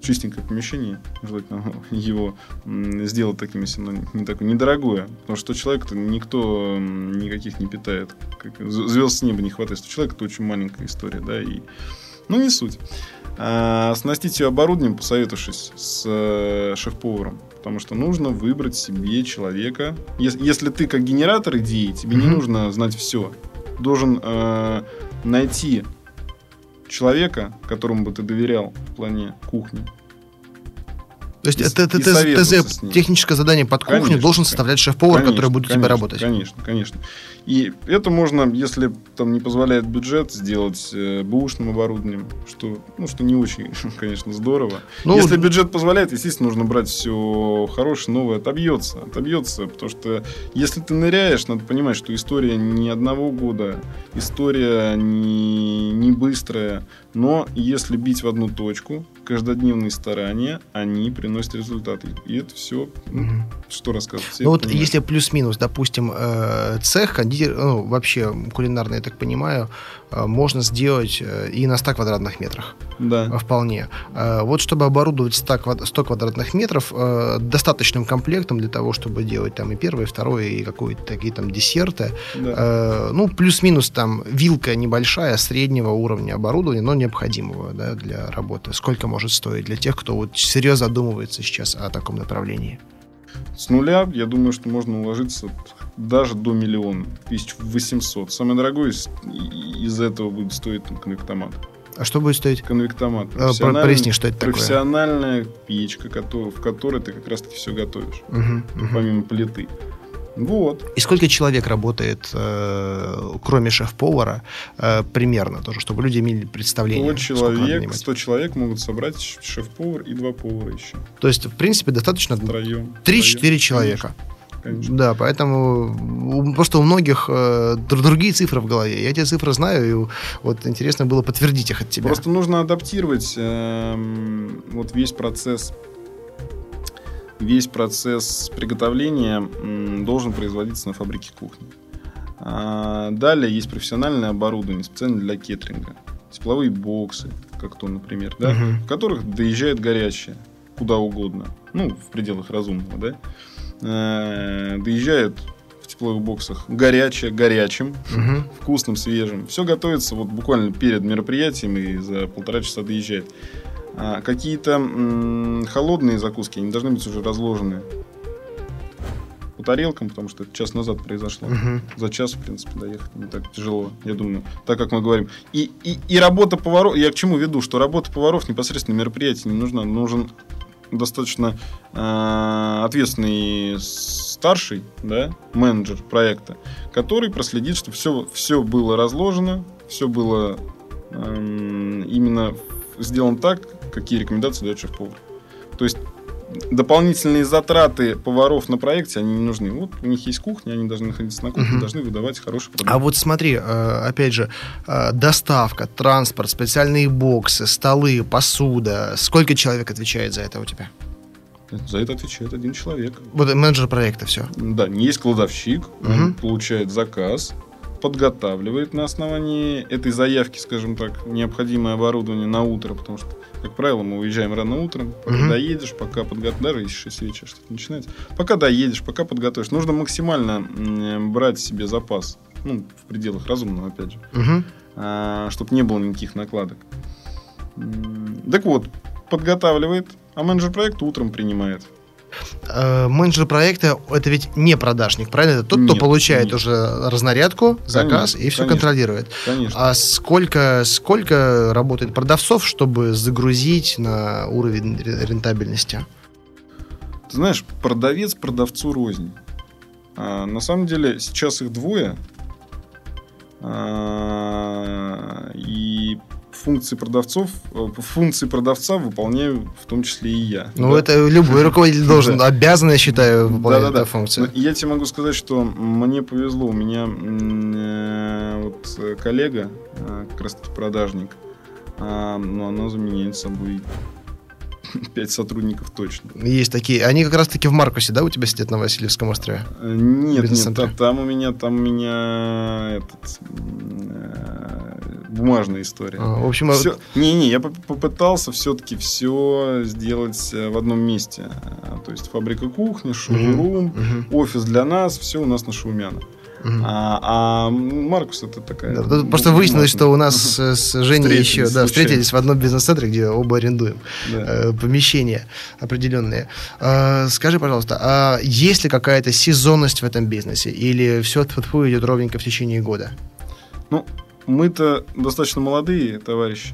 Speaker 2: чистенькое помещение, желательно его сделать таким, если оно не такое недорогое, потому что человек-то никто никаких не питает, звезд с неба не хватает, что человек это очень маленькая история, да, и, ну, не суть. А, снастить ее оборудованием, посоветовавшись с э, шеф-поваром, потому что нужно выбрать себе человека. Если, если ты как генератор идеи, тебе mm-hmm. не нужно знать все. Должен э, найти человека, которому бы ты доверял в плане кухни.
Speaker 1: То есть и, это, это ТЗ, техническое задание под кухню конечно, должен составлять шеф-повар, который будет
Speaker 2: конечно,
Speaker 1: у тебя работать.
Speaker 2: Конечно, конечно. И это можно, если там не позволяет бюджет, сделать э, бэушным оборудованием, что, ну, что не очень, конечно, здорово. Ну, если бюджет позволяет, естественно, нужно брать все хорошее, новое, отобьется. Отобьется, потому что если ты ныряешь, надо понимать, что история не одного года, история не, не быстрая, но если бить в одну точку, каждодневные старания, они приносят результаты. И это все, угу. что рассказывать.
Speaker 1: Ну вот понимают. если плюс-минус, допустим, э, цех, кондитер, ну, вообще кулинарный, я так понимаю, э, можно сделать э, и на 100 квадратных метрах.
Speaker 2: Да.
Speaker 1: Вполне. Вот чтобы оборудовать 100, 100 квадратных метров достаточным комплектом для того, чтобы делать там и первое, и второе, и какие-то такие там десерты. Да. Ну, плюс-минус там вилка небольшая, среднего уровня оборудования, но необходимого да, для работы. Сколько может стоить для тех, кто вот серьезно задумывается сейчас о таком направлении?
Speaker 2: С нуля, я думаю, что можно уложиться даже до миллиона, 1800. Самое дорогое из, из этого будет стоить там, конвектомат.
Speaker 1: А что будет стоить?
Speaker 2: Конвектомат.
Speaker 1: А, Поясни, что это
Speaker 2: такое. Профессиональная печка, в которой ты как раз-таки все готовишь. Угу, угу. Помимо плиты. Вот.
Speaker 1: И сколько человек работает, э, кроме шеф-повара, э, примерно тоже, чтобы люди имели представление?
Speaker 2: 100 человек, 100 человек могут собрать шеф-повар и два повара еще.
Speaker 1: То есть, в принципе, достаточно 3-4 человека. Конечно. Да, поэтому просто у многих э, другие цифры в голове. Я эти цифры знаю, и вот интересно было подтвердить их от тебя.
Speaker 2: Просто нужно адаптировать э, вот весь процесс весь процесс приготовления должен производиться на фабрике кухни. А, далее есть профессиональное оборудование, специально для кеттеринга. Тепловые боксы, как то, например, да, угу. в которых доезжает горячее куда угодно. Ну, в пределах разумного, да. Э, доезжает плейбоксах горячее, горячим,
Speaker 1: Мгм.
Speaker 2: вкусным, свежим. Все готовится вот буквально перед мероприятием и за полтора часа доезжает. А какие-то м, холодные закуски, они должны быть уже разложены по тарелкам, потому что это час назад произошло.
Speaker 1: Мгм.
Speaker 2: За час, в принципе, доехать не так тяжело, я думаю, так как мы говорим. И, и, и работа поваров, я к чему веду, что работа поваров непосредственно на мероприятии не нужна. Нужен достаточно э, ответственный старший да, менеджер проекта, который проследит, чтобы все, все было разложено, все было эм, именно сделано так, какие рекомендации дает шеф-повар. То есть дополнительные затраты поваров на проекте, они не нужны. Вот у них есть кухня, они должны находиться на кухне,
Speaker 1: Мгм.
Speaker 2: должны выдавать хороший продукт.
Speaker 1: А вот смотри, э, опять же, э, доставка, транспорт, специальные боксы, столы, посуда. Сколько человек отвечает за это у тебя?
Speaker 2: За это отвечает один человек.
Speaker 1: Вот менеджер проекта все.
Speaker 2: Да, есть кладовщик, он
Speaker 1: Мгм.
Speaker 2: получает заказ, подготавливает на основании этой заявки, скажем так, необходимое оборудование на утро, потому что, как правило, мы уезжаем рано утром, пока
Speaker 1: Мгм.
Speaker 2: доедешь, пока подготовишь, даже если 6 вечера что-то начинается, пока доедешь, пока подготовишь. Нужно максимально брать себе запас, ну, в пределах разумного, опять же, чтобы не было никаких накладок. Так вот, подготавливает, а менеджер проекта утром принимает.
Speaker 1: Э, Менеджер проекта это ведь не продажник, правильно? Это тот, кто
Speaker 2: Нет,
Speaker 1: получает
Speaker 2: нет.
Speaker 1: уже разнарядку, заказ
Speaker 2: Конечно,
Speaker 1: и все
Speaker 2: конечно.
Speaker 1: контролирует.
Speaker 2: Конечно.
Speaker 1: А сколько, сколько работает продавцов, чтобы загрузить на уровень ре- рентабельности?
Speaker 2: Ты знаешь, продавец продавцу рознь. А, на самом деле сейчас их двое. А, и функции продавцов, э, функции продавца выполняю в том числе и я.
Speaker 1: Ну,
Speaker 2: Да.
Speaker 1: это любой руководитель должен,
Speaker 2: Да.
Speaker 1: обязан, я считаю, выполнять эту функцию.
Speaker 2: Я тебе могу сказать, что мне повезло. У меня э, вот э, коллега, э, как раз таки продажник, а, но она заменяет собой пять сотрудников точно.
Speaker 1: Есть такие. Они как раз-таки в Маркусе, да, у тебя сидят на Васильевском острове?
Speaker 2: Э, Нет, нет,
Speaker 1: Бизнес-центре.
Speaker 2: та- там у меня, там у меня этот, э, бумажная история.
Speaker 1: А, В общем,
Speaker 2: Всё- Не-не, я поп- попытался все-таки все сделать э, в одном месте. Э, То есть фабрика кухни, шоурум,
Speaker 1: Мгм,
Speaker 2: офис для нас, все у нас на Шаумяна.
Speaker 1: Мгм.
Speaker 2: А, а Маркус это такая...
Speaker 1: Да, тут просто выяснилось, что у нас э, с Женей
Speaker 2: Встретились
Speaker 1: еще да,
Speaker 2: случайно.
Speaker 1: встретились в одном бизнес-центре, где оба арендуем
Speaker 2: Да.
Speaker 1: э, помещения определенные. Э, Скажи, пожалуйста, а есть ли какая-то сезонность в этом бизнесе? Или все идет ровненько в течение года?
Speaker 2: Ну, мы-то достаточно молодые товарищи,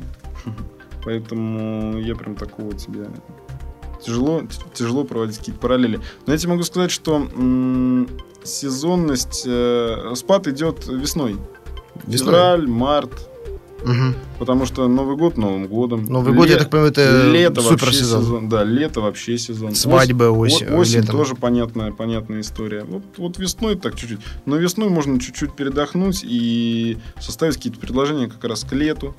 Speaker 2: поэтому я прям такого тебе тяжело, тяжело проводить какие-то параллели. Но я тебе могу сказать, что м, сезонность, э, спад идет весной.
Speaker 1: Весной?
Speaker 2: Февраль, март,
Speaker 1: Мгм.
Speaker 2: потому что Новый год Новым годом.
Speaker 1: Новый год, я так понимаю, это
Speaker 2: лето вообще
Speaker 1: суперсезон.
Speaker 2: сезон. Да, лето вообще сезон.
Speaker 1: Свадьба,
Speaker 2: Ос-
Speaker 1: осень,
Speaker 2: осень
Speaker 1: летом.
Speaker 2: тоже понятная, понятная история. Вот, вот весной так чуть-чуть. Но весной можно чуть-чуть передохнуть и составить какие-то предложения как раз к лету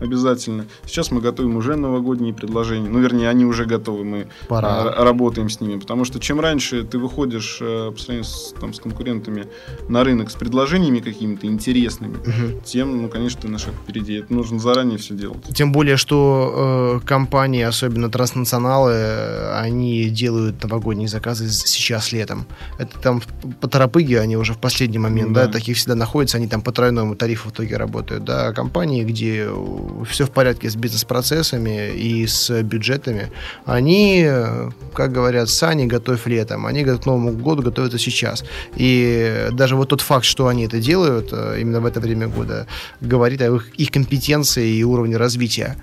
Speaker 2: обязательно. Сейчас мы готовим уже новогодние предложения. Ну, вернее, они уже готовы, мы
Speaker 1: Пора.
Speaker 2: а, работаем с ними. Потому что чем раньше ты выходишь э, по сравнению с, там, с конкурентами на рынок с предложениями какими-то интересными,
Speaker 1: Мгм.
Speaker 2: тем, ну, конечно, ты на шаг впереди. Это нужно заранее все делать.
Speaker 1: Тем более, что э, компании, особенно транснационалы, они делают новогодние заказы сейчас летом. Это там по торопыге, они уже в последний момент, да,
Speaker 2: Да.
Speaker 1: таких всегда находятся, они там по тройному тарифу в итоге работают. Да, А компании, где все в порядке с бизнес-процессами и с бюджетами, они, как говорят, сани готовь летом, они к Новому году готовятся сейчас. И даже вот тот факт, что они это делают э, именно в это время года, говорит о их, их компетенции и уровне развития.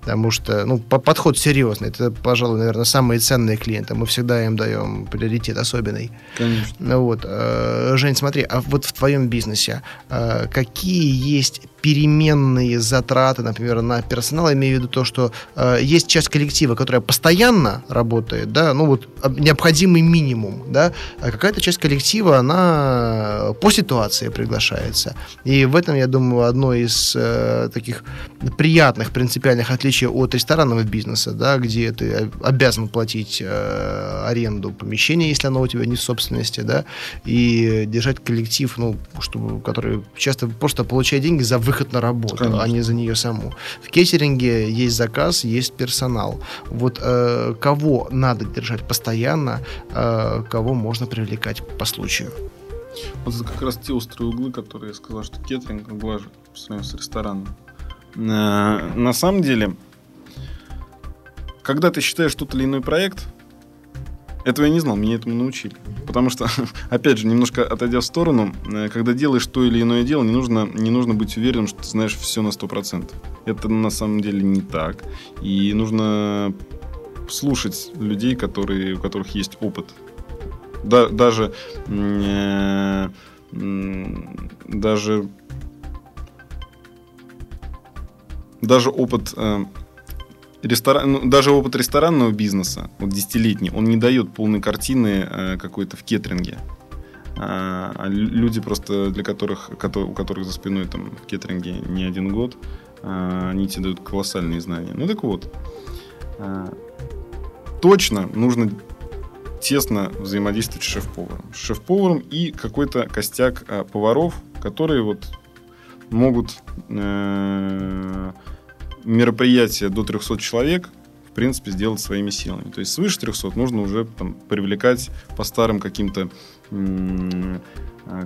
Speaker 1: Потому что, ну, по- подход серьезный. Это, пожалуй, наверное, самые ценные клиенты. Мы всегда им даем приоритет особенный.
Speaker 2: Конечно.
Speaker 1: Вот, э, Жень, смотри, а вот в твоем бизнесе э, какие есть переменные затраты, например, на персонал, я имею в виду то, что э, есть часть коллектива, которая постоянно работает, да, ну вот об- необходимый минимум, да, а какая-то часть коллектива, она по ситуации приглашается. И в этом, я думаю, одно из э, таких приятных принципиальных отличий от ресторанного бизнеса, да, где ты обязан платить э, аренду помещения, если оно у тебя не в собственности, да, и держать коллектив, ну, чтобы, который часто просто получает деньги за выход на работу,
Speaker 2: Конечно.
Speaker 1: а не за нее саму. В кейтеринге есть заказ, есть персонал. Вот э, кого надо держать постоянно, э, кого можно привлекать по случаю.
Speaker 2: Вот это как раз те острые углы, которые я сказал, что кеттеринг глажет по сравнению с рестораном. Э, на самом деле, когда ты считаешь тот или иной проект, этого я не знал, меня этому научили. Потому что, опять же, немножко отойдя в сторону, э, когда делаешь то или иное дело, не нужно, не нужно быть уверенным, что ты знаешь все на 100%. Это на самом деле не так. И нужно слушать людей, которые, у которых есть опыт. Да, даже, э, даже, даже опыт э, ресторан, ну, даже опыт ресторанного бизнеса, вот десятилетний, он не дает полной картины э, какой-то в кетринге. А, а люди просто, для которых, у которых за спиной там в кетринге не один год, а, они тебе дают колоссальные знания. Ну так вот, а, точно нужно тесно взаимодействовать с шеф-поваром. С шеф-поваром и какой-то костяк поваров, которые вот могут э, мероприятие до 300 человек в принципе, сделать своими силами. То есть свыше 300 нужно уже там, привлекать по старым каким-то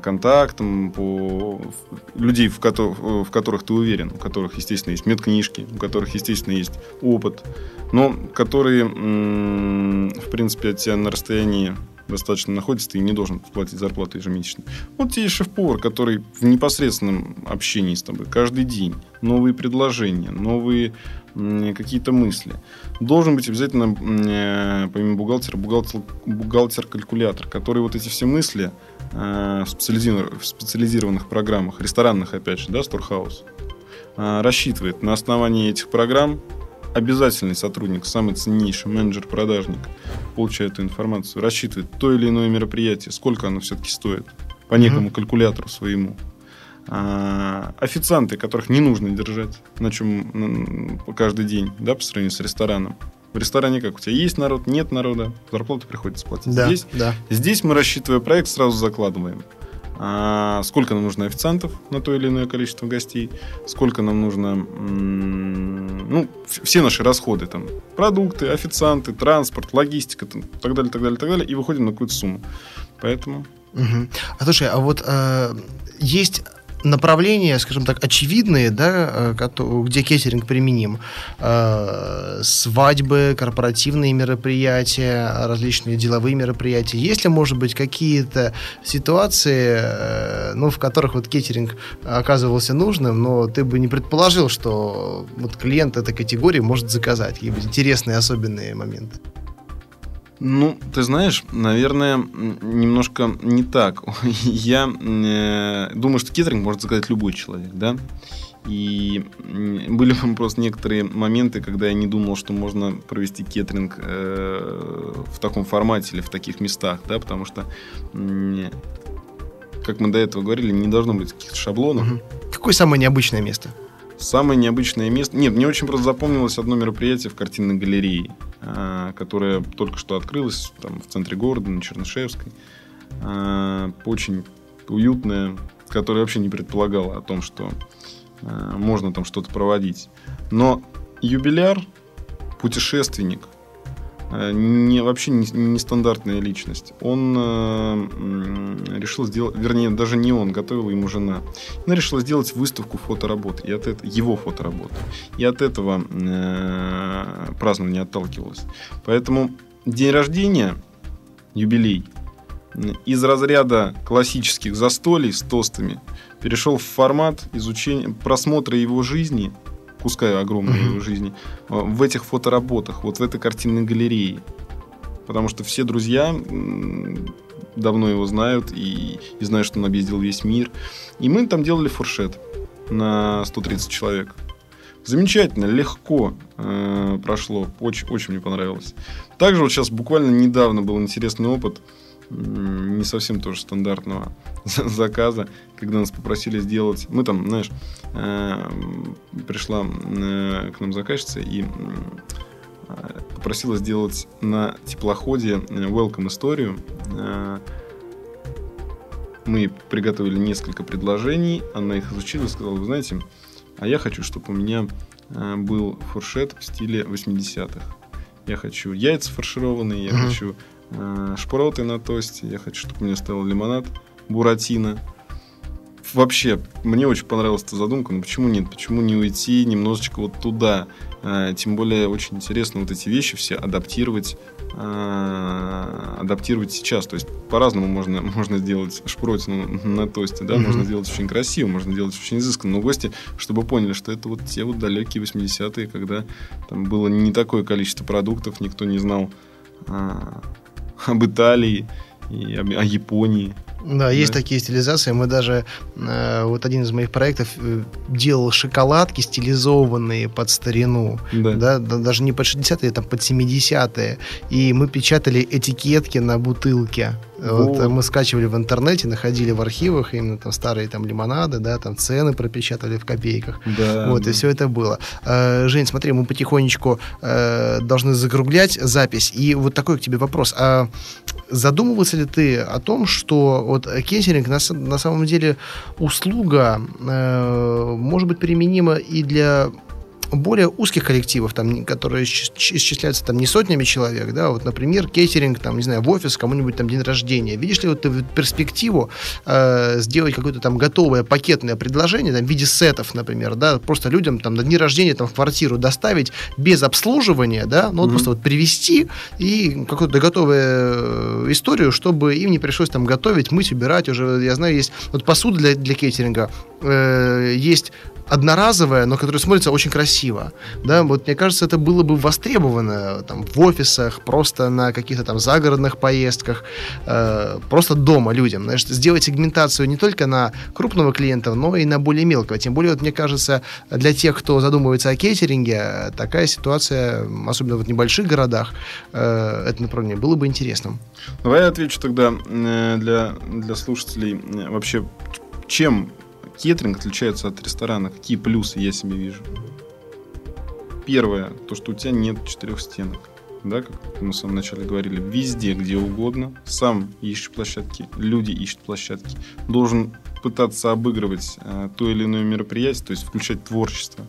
Speaker 2: контактам, по людей, в, в которых ты уверен, у которых, естественно, есть медкнижки, у которых, естественно, есть опыт, но которые, в принципе, от тебя на расстоянии достаточно находится, ты не должен платить зарплату ежемесячно. Вот тебе шеф-повар, который в непосредственном общении с тобой каждый день. Новые предложения, новые какие-то мысли. Должен быть обязательно, э, помимо бухгалтера, бухгалтер, бухгалтер-калькулятор, который вот эти все мысли э, в специализированных, в специализированных программах, ресторанных, опять же, да, Сторхаус, э, рассчитывает на основании этих программ обязательный сотрудник, самый ценнейший менеджер-продажник, получает эту информацию, рассчитывает то или иное мероприятие, сколько оно все-таки стоит по некому mm-hmm. калькулятору своему. А, официанты, которых не нужно держать, на чем каждый день, да, по сравнению с рестораном. В ресторане как у тебя есть народ, нет народа, зарплату приходится платить.
Speaker 1: Да,
Speaker 2: здесь,
Speaker 1: да.
Speaker 2: здесь мы, рассчитывая проект, сразу закладываем сколько нам нужно официантов на то или иное количество гостей, сколько нам нужно, ну, все наши расходы, там, продукты, официанты, транспорт, логистика, там, так далее, так далее, так далее, и выходим на какую-то сумму. Поэтому...
Speaker 1: Угу. А слушай, а вот э, есть направления, скажем так, очевидные, да, э, где кеттеринг применим. Э, свадьбы, корпоративные мероприятия, различные деловые мероприятия. Есть ли, может быть, какие-то ситуации, э, ну, в которых вот кеттеринг оказывался нужным, но ты бы не предположил, что вот клиент этой категории может заказать какие-нибудь интересные, особенные моменты?
Speaker 2: Ну, ты знаешь, наверное, немножко не так. Я э, думаю, что кеттеринг может заказать любой человек, да. И были просто некоторые моменты, когда я не думал, что можно провести кеттеринг э, в таком формате или в таких местах, да, потому что, э, как мы до этого говорили, не должно быть каких-то шаблонов. Угу.
Speaker 1: Какое самое необычное место?
Speaker 2: Самое необычное место... Нет, мне очень просто запомнилось одно мероприятие в картинной галерее, а, которое только что открылось там, в центре города, на Чернышевской. А, очень уютное, которое вообще не предполагало о том, что а, можно там что-то проводить. Но юбиляр, путешественник, не, вообще нестандартная не личность. Он э, решил сделать, вернее, даже не он, готовила ему жена. Она решила сделать выставку фоторабот, и от этого, его фотоработы. И от этого э, празднование отталкивалось. Поэтому день рождения, юбилей, из разряда классических застолий с тостами перешел в формат изучения, просмотра его жизни – куска огромной mm-hmm. жизни, э, в этих фотоработах, вот в этой картинной галерее. Потому что все друзья давно его знают и, и знают, что он объездил весь мир. И мы там делали фуршет на 130 человек. Замечательно, легко э, прошло. Очень, очень мне понравилось. Также вот сейчас буквально недавно был интересный опыт не совсем тоже стандартного заказа, когда нас попросили сделать... Мы там, знаешь, э, пришла э, к нам заказчица и э, попросила сделать на теплоходе welcome историю. Мы приготовили несколько предложений, она их изучила и сказала, вы знаете, а я хочу, чтобы у меня был фуршет в стиле 80-х. Я хочу яйца фаршированные, я mm-hmm. хочу шпроты на тосте, я хочу, чтобы меня стоял лимонад Буратино. Вообще, мне очень понравилась эта задумка, но почему нет? Почему не уйти немножечко вот туда? А, тем более, очень интересно вот эти вещи все адаптировать а, адаптировать сейчас. То есть по-разному можно, можно сделать шпротину на тосте, да, mm-hmm. можно сделать очень красиво, можно сделать очень изысканно. Но гости, чтобы поняли, что это вот те вот далекие 80-е, когда там было не такое количество продуктов, никто не знал об Италии и о, о Японии.
Speaker 1: Да, да, есть такие стилизации. Мы даже, э, вот один из моих проектов э, делал шоколадки, стилизованные под старину. Да. Да, даже не под 60-е, там под 70-е. И мы печатали этикетки на бутылке. Вот. Вот, мы скачивали в интернете, находили в архивах именно там старые там лимонады, да, там цены пропечатали в копейках. Да, вот, да. и все это было. Э, Жень, смотри, мы потихонечку э, должны закруглять запись. И вот такой к тебе вопрос. А задумывался ли ты о том, что вот кейсеринг на, на самом деле услуга э, может быть применима и для более узких коллективов, там, которые исчисляются там не сотнями человек, да, вот, например, кейтеринг, там, не знаю, в офис, кому-нибудь там день рождения. Видишь ли вот ты перспективу э, сделать какое-то там готовое пакетное предложение, там, в виде сетов, например, да, просто людям там на дни рождения там в квартиру доставить без обслуживания, да, ну, вот mm-hmm. просто вот привезти и какую-то готовую э, историю, чтобы им не пришлось там готовить, мыть, убирать уже, я знаю, есть вот посуда для, для кейтеринга, э, есть одноразовая, но которая смотрится очень красиво. Да, вот мне кажется, это было бы востребовано там, в офисах, просто на каких-то там загородных поездках, э, просто дома людям. Знаешь, сделать сегментацию не только на крупного клиента, но и на более мелкого. Тем более, вот, мне кажется, для тех, кто задумывается о кейтеринге, такая ситуация, особенно в небольших городах, э, это направление было бы интересным.
Speaker 2: Давай я отвечу тогда э, для, для слушателей э, вообще, чем Кетринг отличается от ресторана. Какие плюсы я себе вижу? Первое, то, что у тебя нет четырех стенок. Да, как мы в самом начале говорили, везде, где угодно, сам ищешь площадки, люди ищут площадки, должен пытаться обыгрывать э, то или иное мероприятие, то есть включать творчество.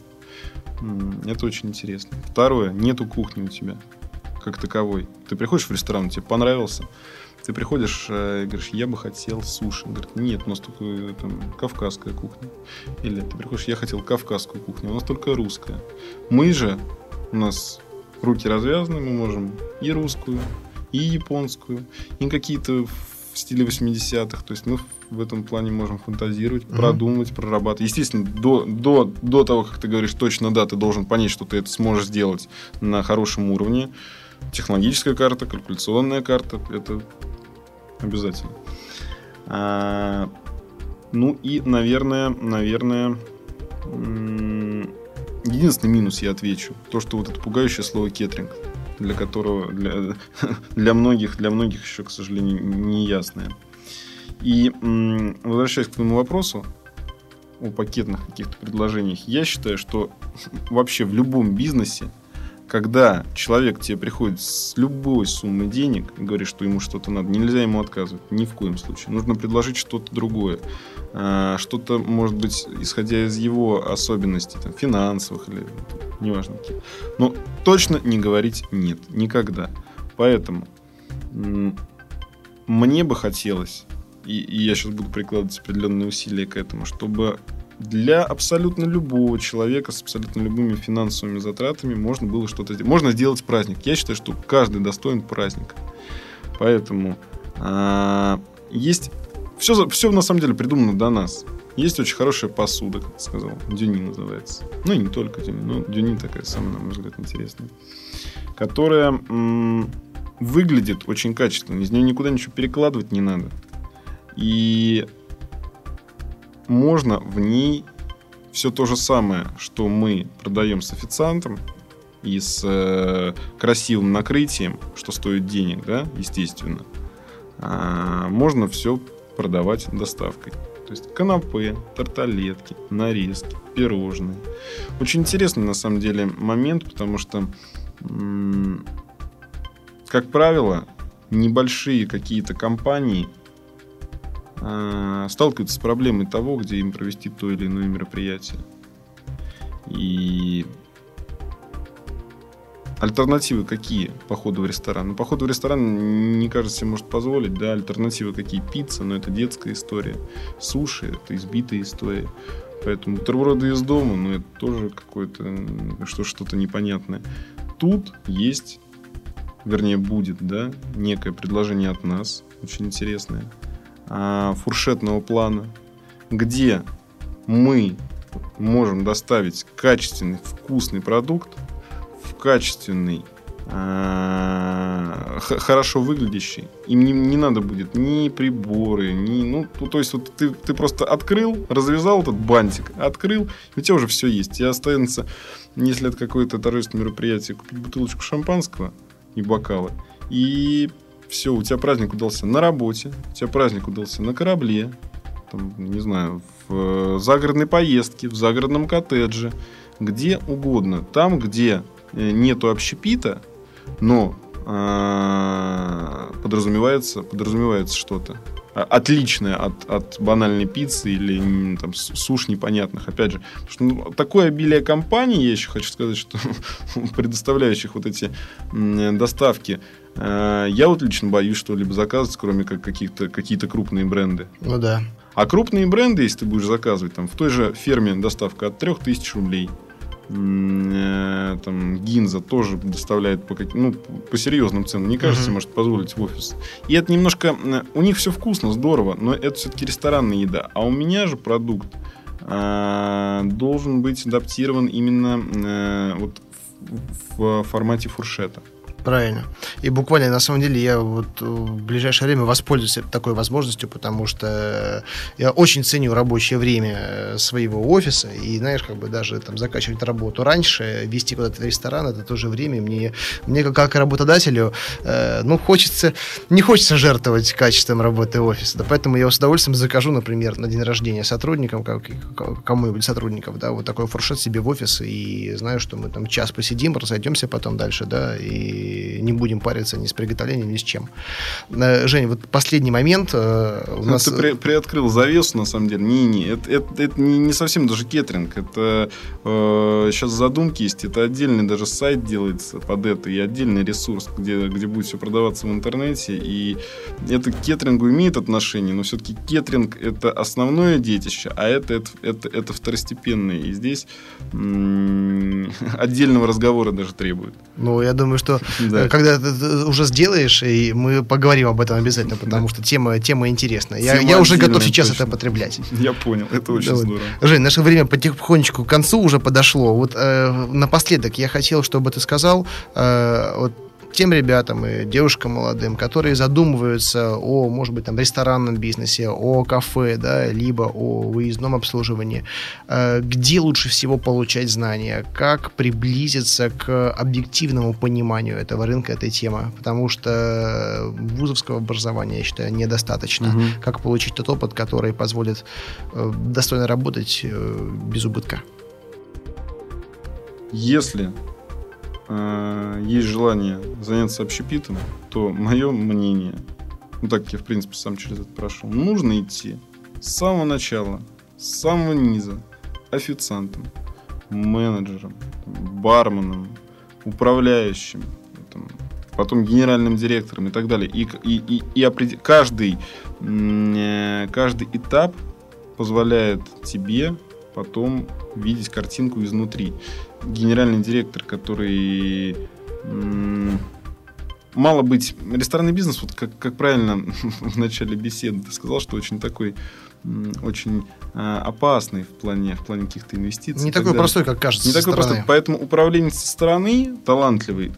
Speaker 2: Это очень интересно. Второе, нету кухни у тебя как таковой. Ты приходишь в ресторан, тебе понравился, ты приходишь э, и говоришь, я бы хотел суши. Он говорит, нет, у нас только э, там, кавказская кухня. Или ты приходишь, я хотел кавказскую кухню, у нас только русская. Мы же, у нас руки развязаны, мы можем и русскую, и японскую, и какие-то в стиле 80-х. То есть мы в этом плане можем фантазировать, mm-hmm. продумать, прорабатывать. Естественно, до, до, до того, как ты говоришь точно да, ты должен понять, что ты это сможешь сделать на хорошем уровне. Технологическая карта, калькуляционная карта – это Обязательно. А, ну и, наверное, наверное, единственный минус я отвечу. То, что вот это пугающее слово кетринг, для которого, для, для многих, для многих еще, к сожалению, не ясное. И возвращаясь к твоему вопросу о пакетных каких-то предложениях, я считаю, что вообще в любом бизнесе когда человек тебе приходит с любой суммой денег и говорит, что ему что-то надо, нельзя ему отказывать, ни в коем случае. Нужно предложить что-то другое. А, что-то, может быть, исходя из его особенностей, там, финансовых или неважно. Но точно не говорить нет, никогда. Поэтому мне бы хотелось, и, и я сейчас буду прикладывать определенные усилия к этому, чтобы для абсолютно любого человека с абсолютно любыми финансовыми затратами можно было что-то сделать. Можно сделать праздник. Я считаю, что каждый достоин праздника. Поэтому а, есть все, все на самом деле придумано до нас. Есть очень хорошая посуда, как ты сказал. Дюни называется. Ну и не только Дюни, но Дюни такая самая, на мой взгляд, интересная. Которая м- выглядит очень качественно. Из нее никуда ничего перекладывать не надо. И можно в ней все то же самое, что мы продаем с официантом и с э, красивым накрытием, что стоит денег, да, естественно, а, можно все продавать доставкой. То есть канапе, тарталетки, нарезки, пирожные. Очень интересный на самом деле момент, потому что, как правило, небольшие какие-то компании э, сталкиваются с проблемой того, где им провести то или иное мероприятие. И Альтернативы какие походу в ресторан? Ну, походу в ресторан, не кажется, себе может позволить, да, альтернативы какие? Пицца, но это детская история. Суши, это избитая история. Поэтому бутерброды из дома, ну, это тоже какое-то, что, что-то непонятное. Тут есть, вернее, будет, да, некое предложение от нас, очень интересное, фуршетного плана, где мы можем доставить качественный, вкусный продукт в качественный, а, хорошо выглядящий. Им не, не надо будет ни приборы, ни... Ну, ну, то есть, вот ты, ты просто открыл, развязал этот бантик, открыл, и у тебя уже все есть. Тебе останется, если это какое-то торжественное мероприятие, купить бутылочку шампанского и бокалы. И все, у тебя праздник удался на работе, у тебя праздник удался на корабле, там, не знаю, в загородной поездке, в загородном коттедже, где угодно. Там, где э, нету общепита, но э, подразумевается, подразумевается что-то отличное от, от банальной пиццы или там, суш непонятных. Опять же, что, ну, такое обилие компаний, я еще хочу сказать, что предоставляющих вот эти доставки, э, я вот лично боюсь что-либо заказывать, кроме как каких-то, какие-то крупные бренды.
Speaker 1: Ну да.
Speaker 2: А крупные бренды, если ты будешь заказывать, там, в той же ферме доставка от 3000 рублей, Э, там Гинза тоже доставляет по, ну, по серьезным ценам. Не кажется, uh-huh. может позволить в офис. И это немножко... Э, у них все вкусно, здорово, но это все-таки ресторанная еда. А у меня же продукт э, должен быть адаптирован именно э, вот в, в формате фуршета.
Speaker 1: Правильно. И буквально, на самом деле, я вот в ближайшее время воспользуюсь такой возможностью, потому что я очень ценю рабочее время своего офиса, и, знаешь, как бы даже там заканчивать работу раньше, вести куда-то ресторан, это тоже время. Мне, мне как работодателю, э, ну, хочется, не хочется жертвовать качеством работы офиса, да, поэтому я с удовольствием закажу, например, на день рождения сотрудникам, как, кому-нибудь сотрудников, да, вот такой фуршет себе в офис, и знаю, что мы там час посидим, разойдемся потом дальше, да, и не будем париться ни с приготовлением, ни с чем. Э, Женя, вот последний момент. Э,
Speaker 2: у ну, нас... Ты при, приоткрыл завесу, на самом деле. Не-не, это, это, это не совсем даже кетринг. Это э, сейчас задумки есть. Это отдельный даже сайт делается под это и отдельный ресурс, где, где будет все продаваться в интернете. И это к кетрингу имеет отношение, но все-таки кетринг это основное детище, а это, это, это, это второстепенное. И здесь м- отдельного разговора даже требует.
Speaker 1: Ну, я думаю, что да. когда ты уже сделаешь, и мы поговорим об этом обязательно, потому что тема, тема интересная. Тема я, я уже готов сейчас точно. это потреблять.
Speaker 2: Я понял, это очень да, здорово.
Speaker 1: Жень, наше время потихонечку к концу уже подошло. Вот э, напоследок я хотел, чтобы ты сказал, э, вот тем ребятам и девушкам молодым, которые задумываются о, может быть, там, ресторанном бизнесе, о кафе, да, либо о выездном обслуживании, э, где лучше всего получать знания, как приблизиться к объективному пониманию этого рынка, этой темы, потому что вузовского образования, я считаю, недостаточно. Угу. Как получить тот опыт, который позволит э, достойно работать э, без убытка?
Speaker 2: Если э, есть желание заняться общепитом, то мое мнение, ну так я в принципе сам через это прошел, нужно идти с самого начала, с самого низа, официантом, менеджером, барменом, управляющим, там, потом генеральным директором и так далее. И, и, и, и опред... каждый, э, каждый этап позволяет тебе потом видеть картинку изнутри генеральный директор, который мало быть ресторанный бизнес, вот как, как правильно в начале беседы ты сказал, что очень такой очень а, опасный в плане, в плане каких-то инвестиций.
Speaker 1: Не такой далее. простой, как кажется.
Speaker 2: Не такой стороны. простой. Поэтому управленец со стороны талантливый,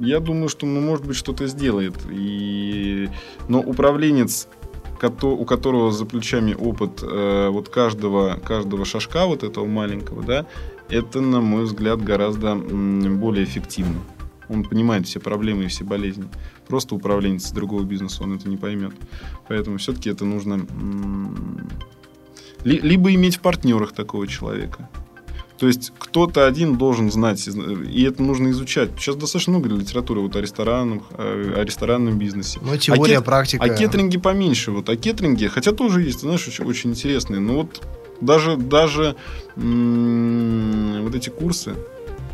Speaker 2: я думаю, что, ну, может быть, что-то сделает. И... Но управленец у которого за плечами опыт э, вот каждого, каждого шажка вот этого маленького, да, это, на мой взгляд, гораздо более эффективно. Он понимает все проблемы и все болезни. Просто управленец другого бизнеса он это не поймет. Поэтому все-таки это нужно либо иметь в партнерах такого человека. То есть кто-то один должен знать, и это нужно изучать. Сейчас достаточно много литературы вот о ресторанах, о ресторанном бизнесе.
Speaker 1: Ну, теория, а кет, практика.
Speaker 2: А кетринги поменьше. Вот, а кетринги, хотя тоже есть, знаешь, очень, очень интересные. Но вот даже, даже м- вот эти курсы,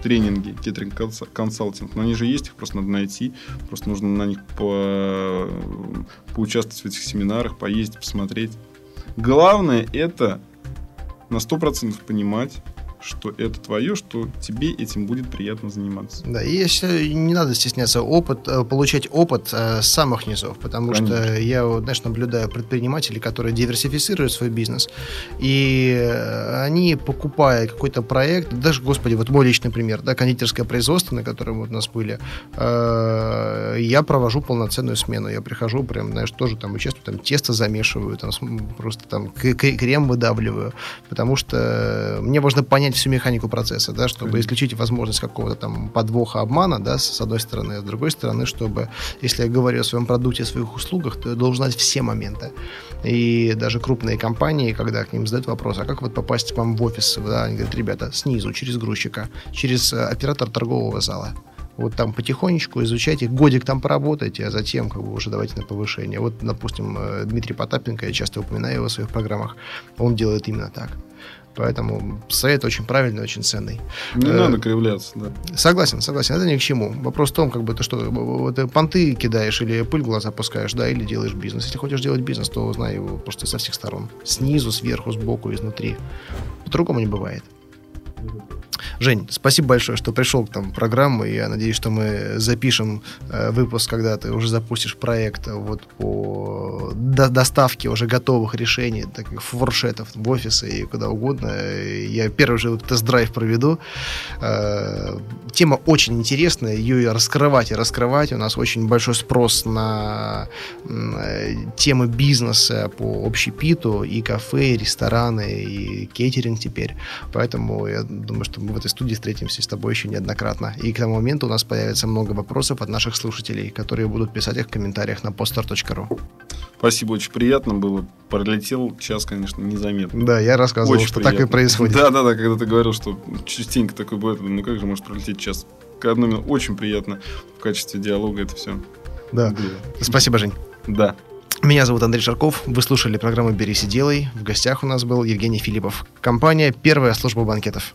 Speaker 2: тренинги, кетеринг консалтинг, но они же есть, их просто надо найти, просто нужно на них по... поучаствовать в этих семинарах, поездить, посмотреть. Главное это на 100% понимать, что это твое, что тебе этим будет приятно заниматься.
Speaker 1: Да, и если не надо стесняться опыт, э, получать опыт э, с самых низов, потому Конечно. что я, знаешь, наблюдаю предпринимателей, которые диверсифицируют свой бизнес, и э, они, покупая какой-то проект, даже, господи, вот мой личный пример, да, кондитерское производство, на котором вот у нас были, я провожу полноценную смену, я прихожу, прям, знаешь, тоже там участвую, там тесто замешиваю, там просто там крем выдавливаю, потому что мне важно понять, понять всю механику процесса, да, чтобы Конечно. исключить возможность какого-то там подвоха, обмана, да, с одной стороны, а с другой стороны, чтобы, если я говорю о своем продукте, о своих услугах, то я должен знать все моменты. И даже крупные компании, когда к ним задают вопрос, а как вот попасть к вам в офис, да, они говорят, ребята, снизу, через грузчика, через э, оператор торгового зала. Вот там потихонечку изучайте, годик там поработайте, а затем как бы уже давайте на повышение. Вот, допустим, э, Дмитрий Потапенко, я часто упоминаю его в своих программах, он делает именно так. Поэтому совет очень правильный, очень ценный.
Speaker 2: Не э, надо кривляться, да.
Speaker 1: Согласен, согласен. Это ни к чему. Вопрос в том, как бы ты что, ты понты кидаешь или пыль в глаза пускаешь, да, или делаешь бизнес. Если хочешь делать бизнес, то знай его просто со всех сторон. Снизу, сверху, сбоку, изнутри. По-другому не бывает. Жень, спасибо большое, что пришел к там программу. Я надеюсь, что мы запишем э, выпуск, когда ты уже запустишь проект вот по до доставке уже готовых решений, таких фуршетов в офисы и куда угодно. Я первый же тест-драйв проведу. Э, тема очень интересная, ее раскрывать и раскрывать. У нас очень большой спрос на э, темы бизнеса по общепиту и кафе, и рестораны, и кейтеринг теперь. Поэтому я думаю, что мы в этой студии встретимся с тобой еще неоднократно. И к тому моменту у нас появится много вопросов от наших слушателей, которые будут писать их в комментариях на poster.ru.
Speaker 2: Спасибо, очень приятно было. Пролетел час, конечно, незаметно.
Speaker 1: Да, я рассказывал, очень что приятно. так и происходит.
Speaker 2: Да, да, да, когда ты говорил, что частенько такое бывает, ну как же может пролететь час? Одно очень приятно в качестве диалога это все.
Speaker 1: Да. да. Спасибо, Жень.
Speaker 2: Да.
Speaker 1: Меня зовут Андрей Шарков. Вы слушали программу «Берись и делай». В гостях у нас был Евгений Филиппов. Компания «Первая служба банкетов».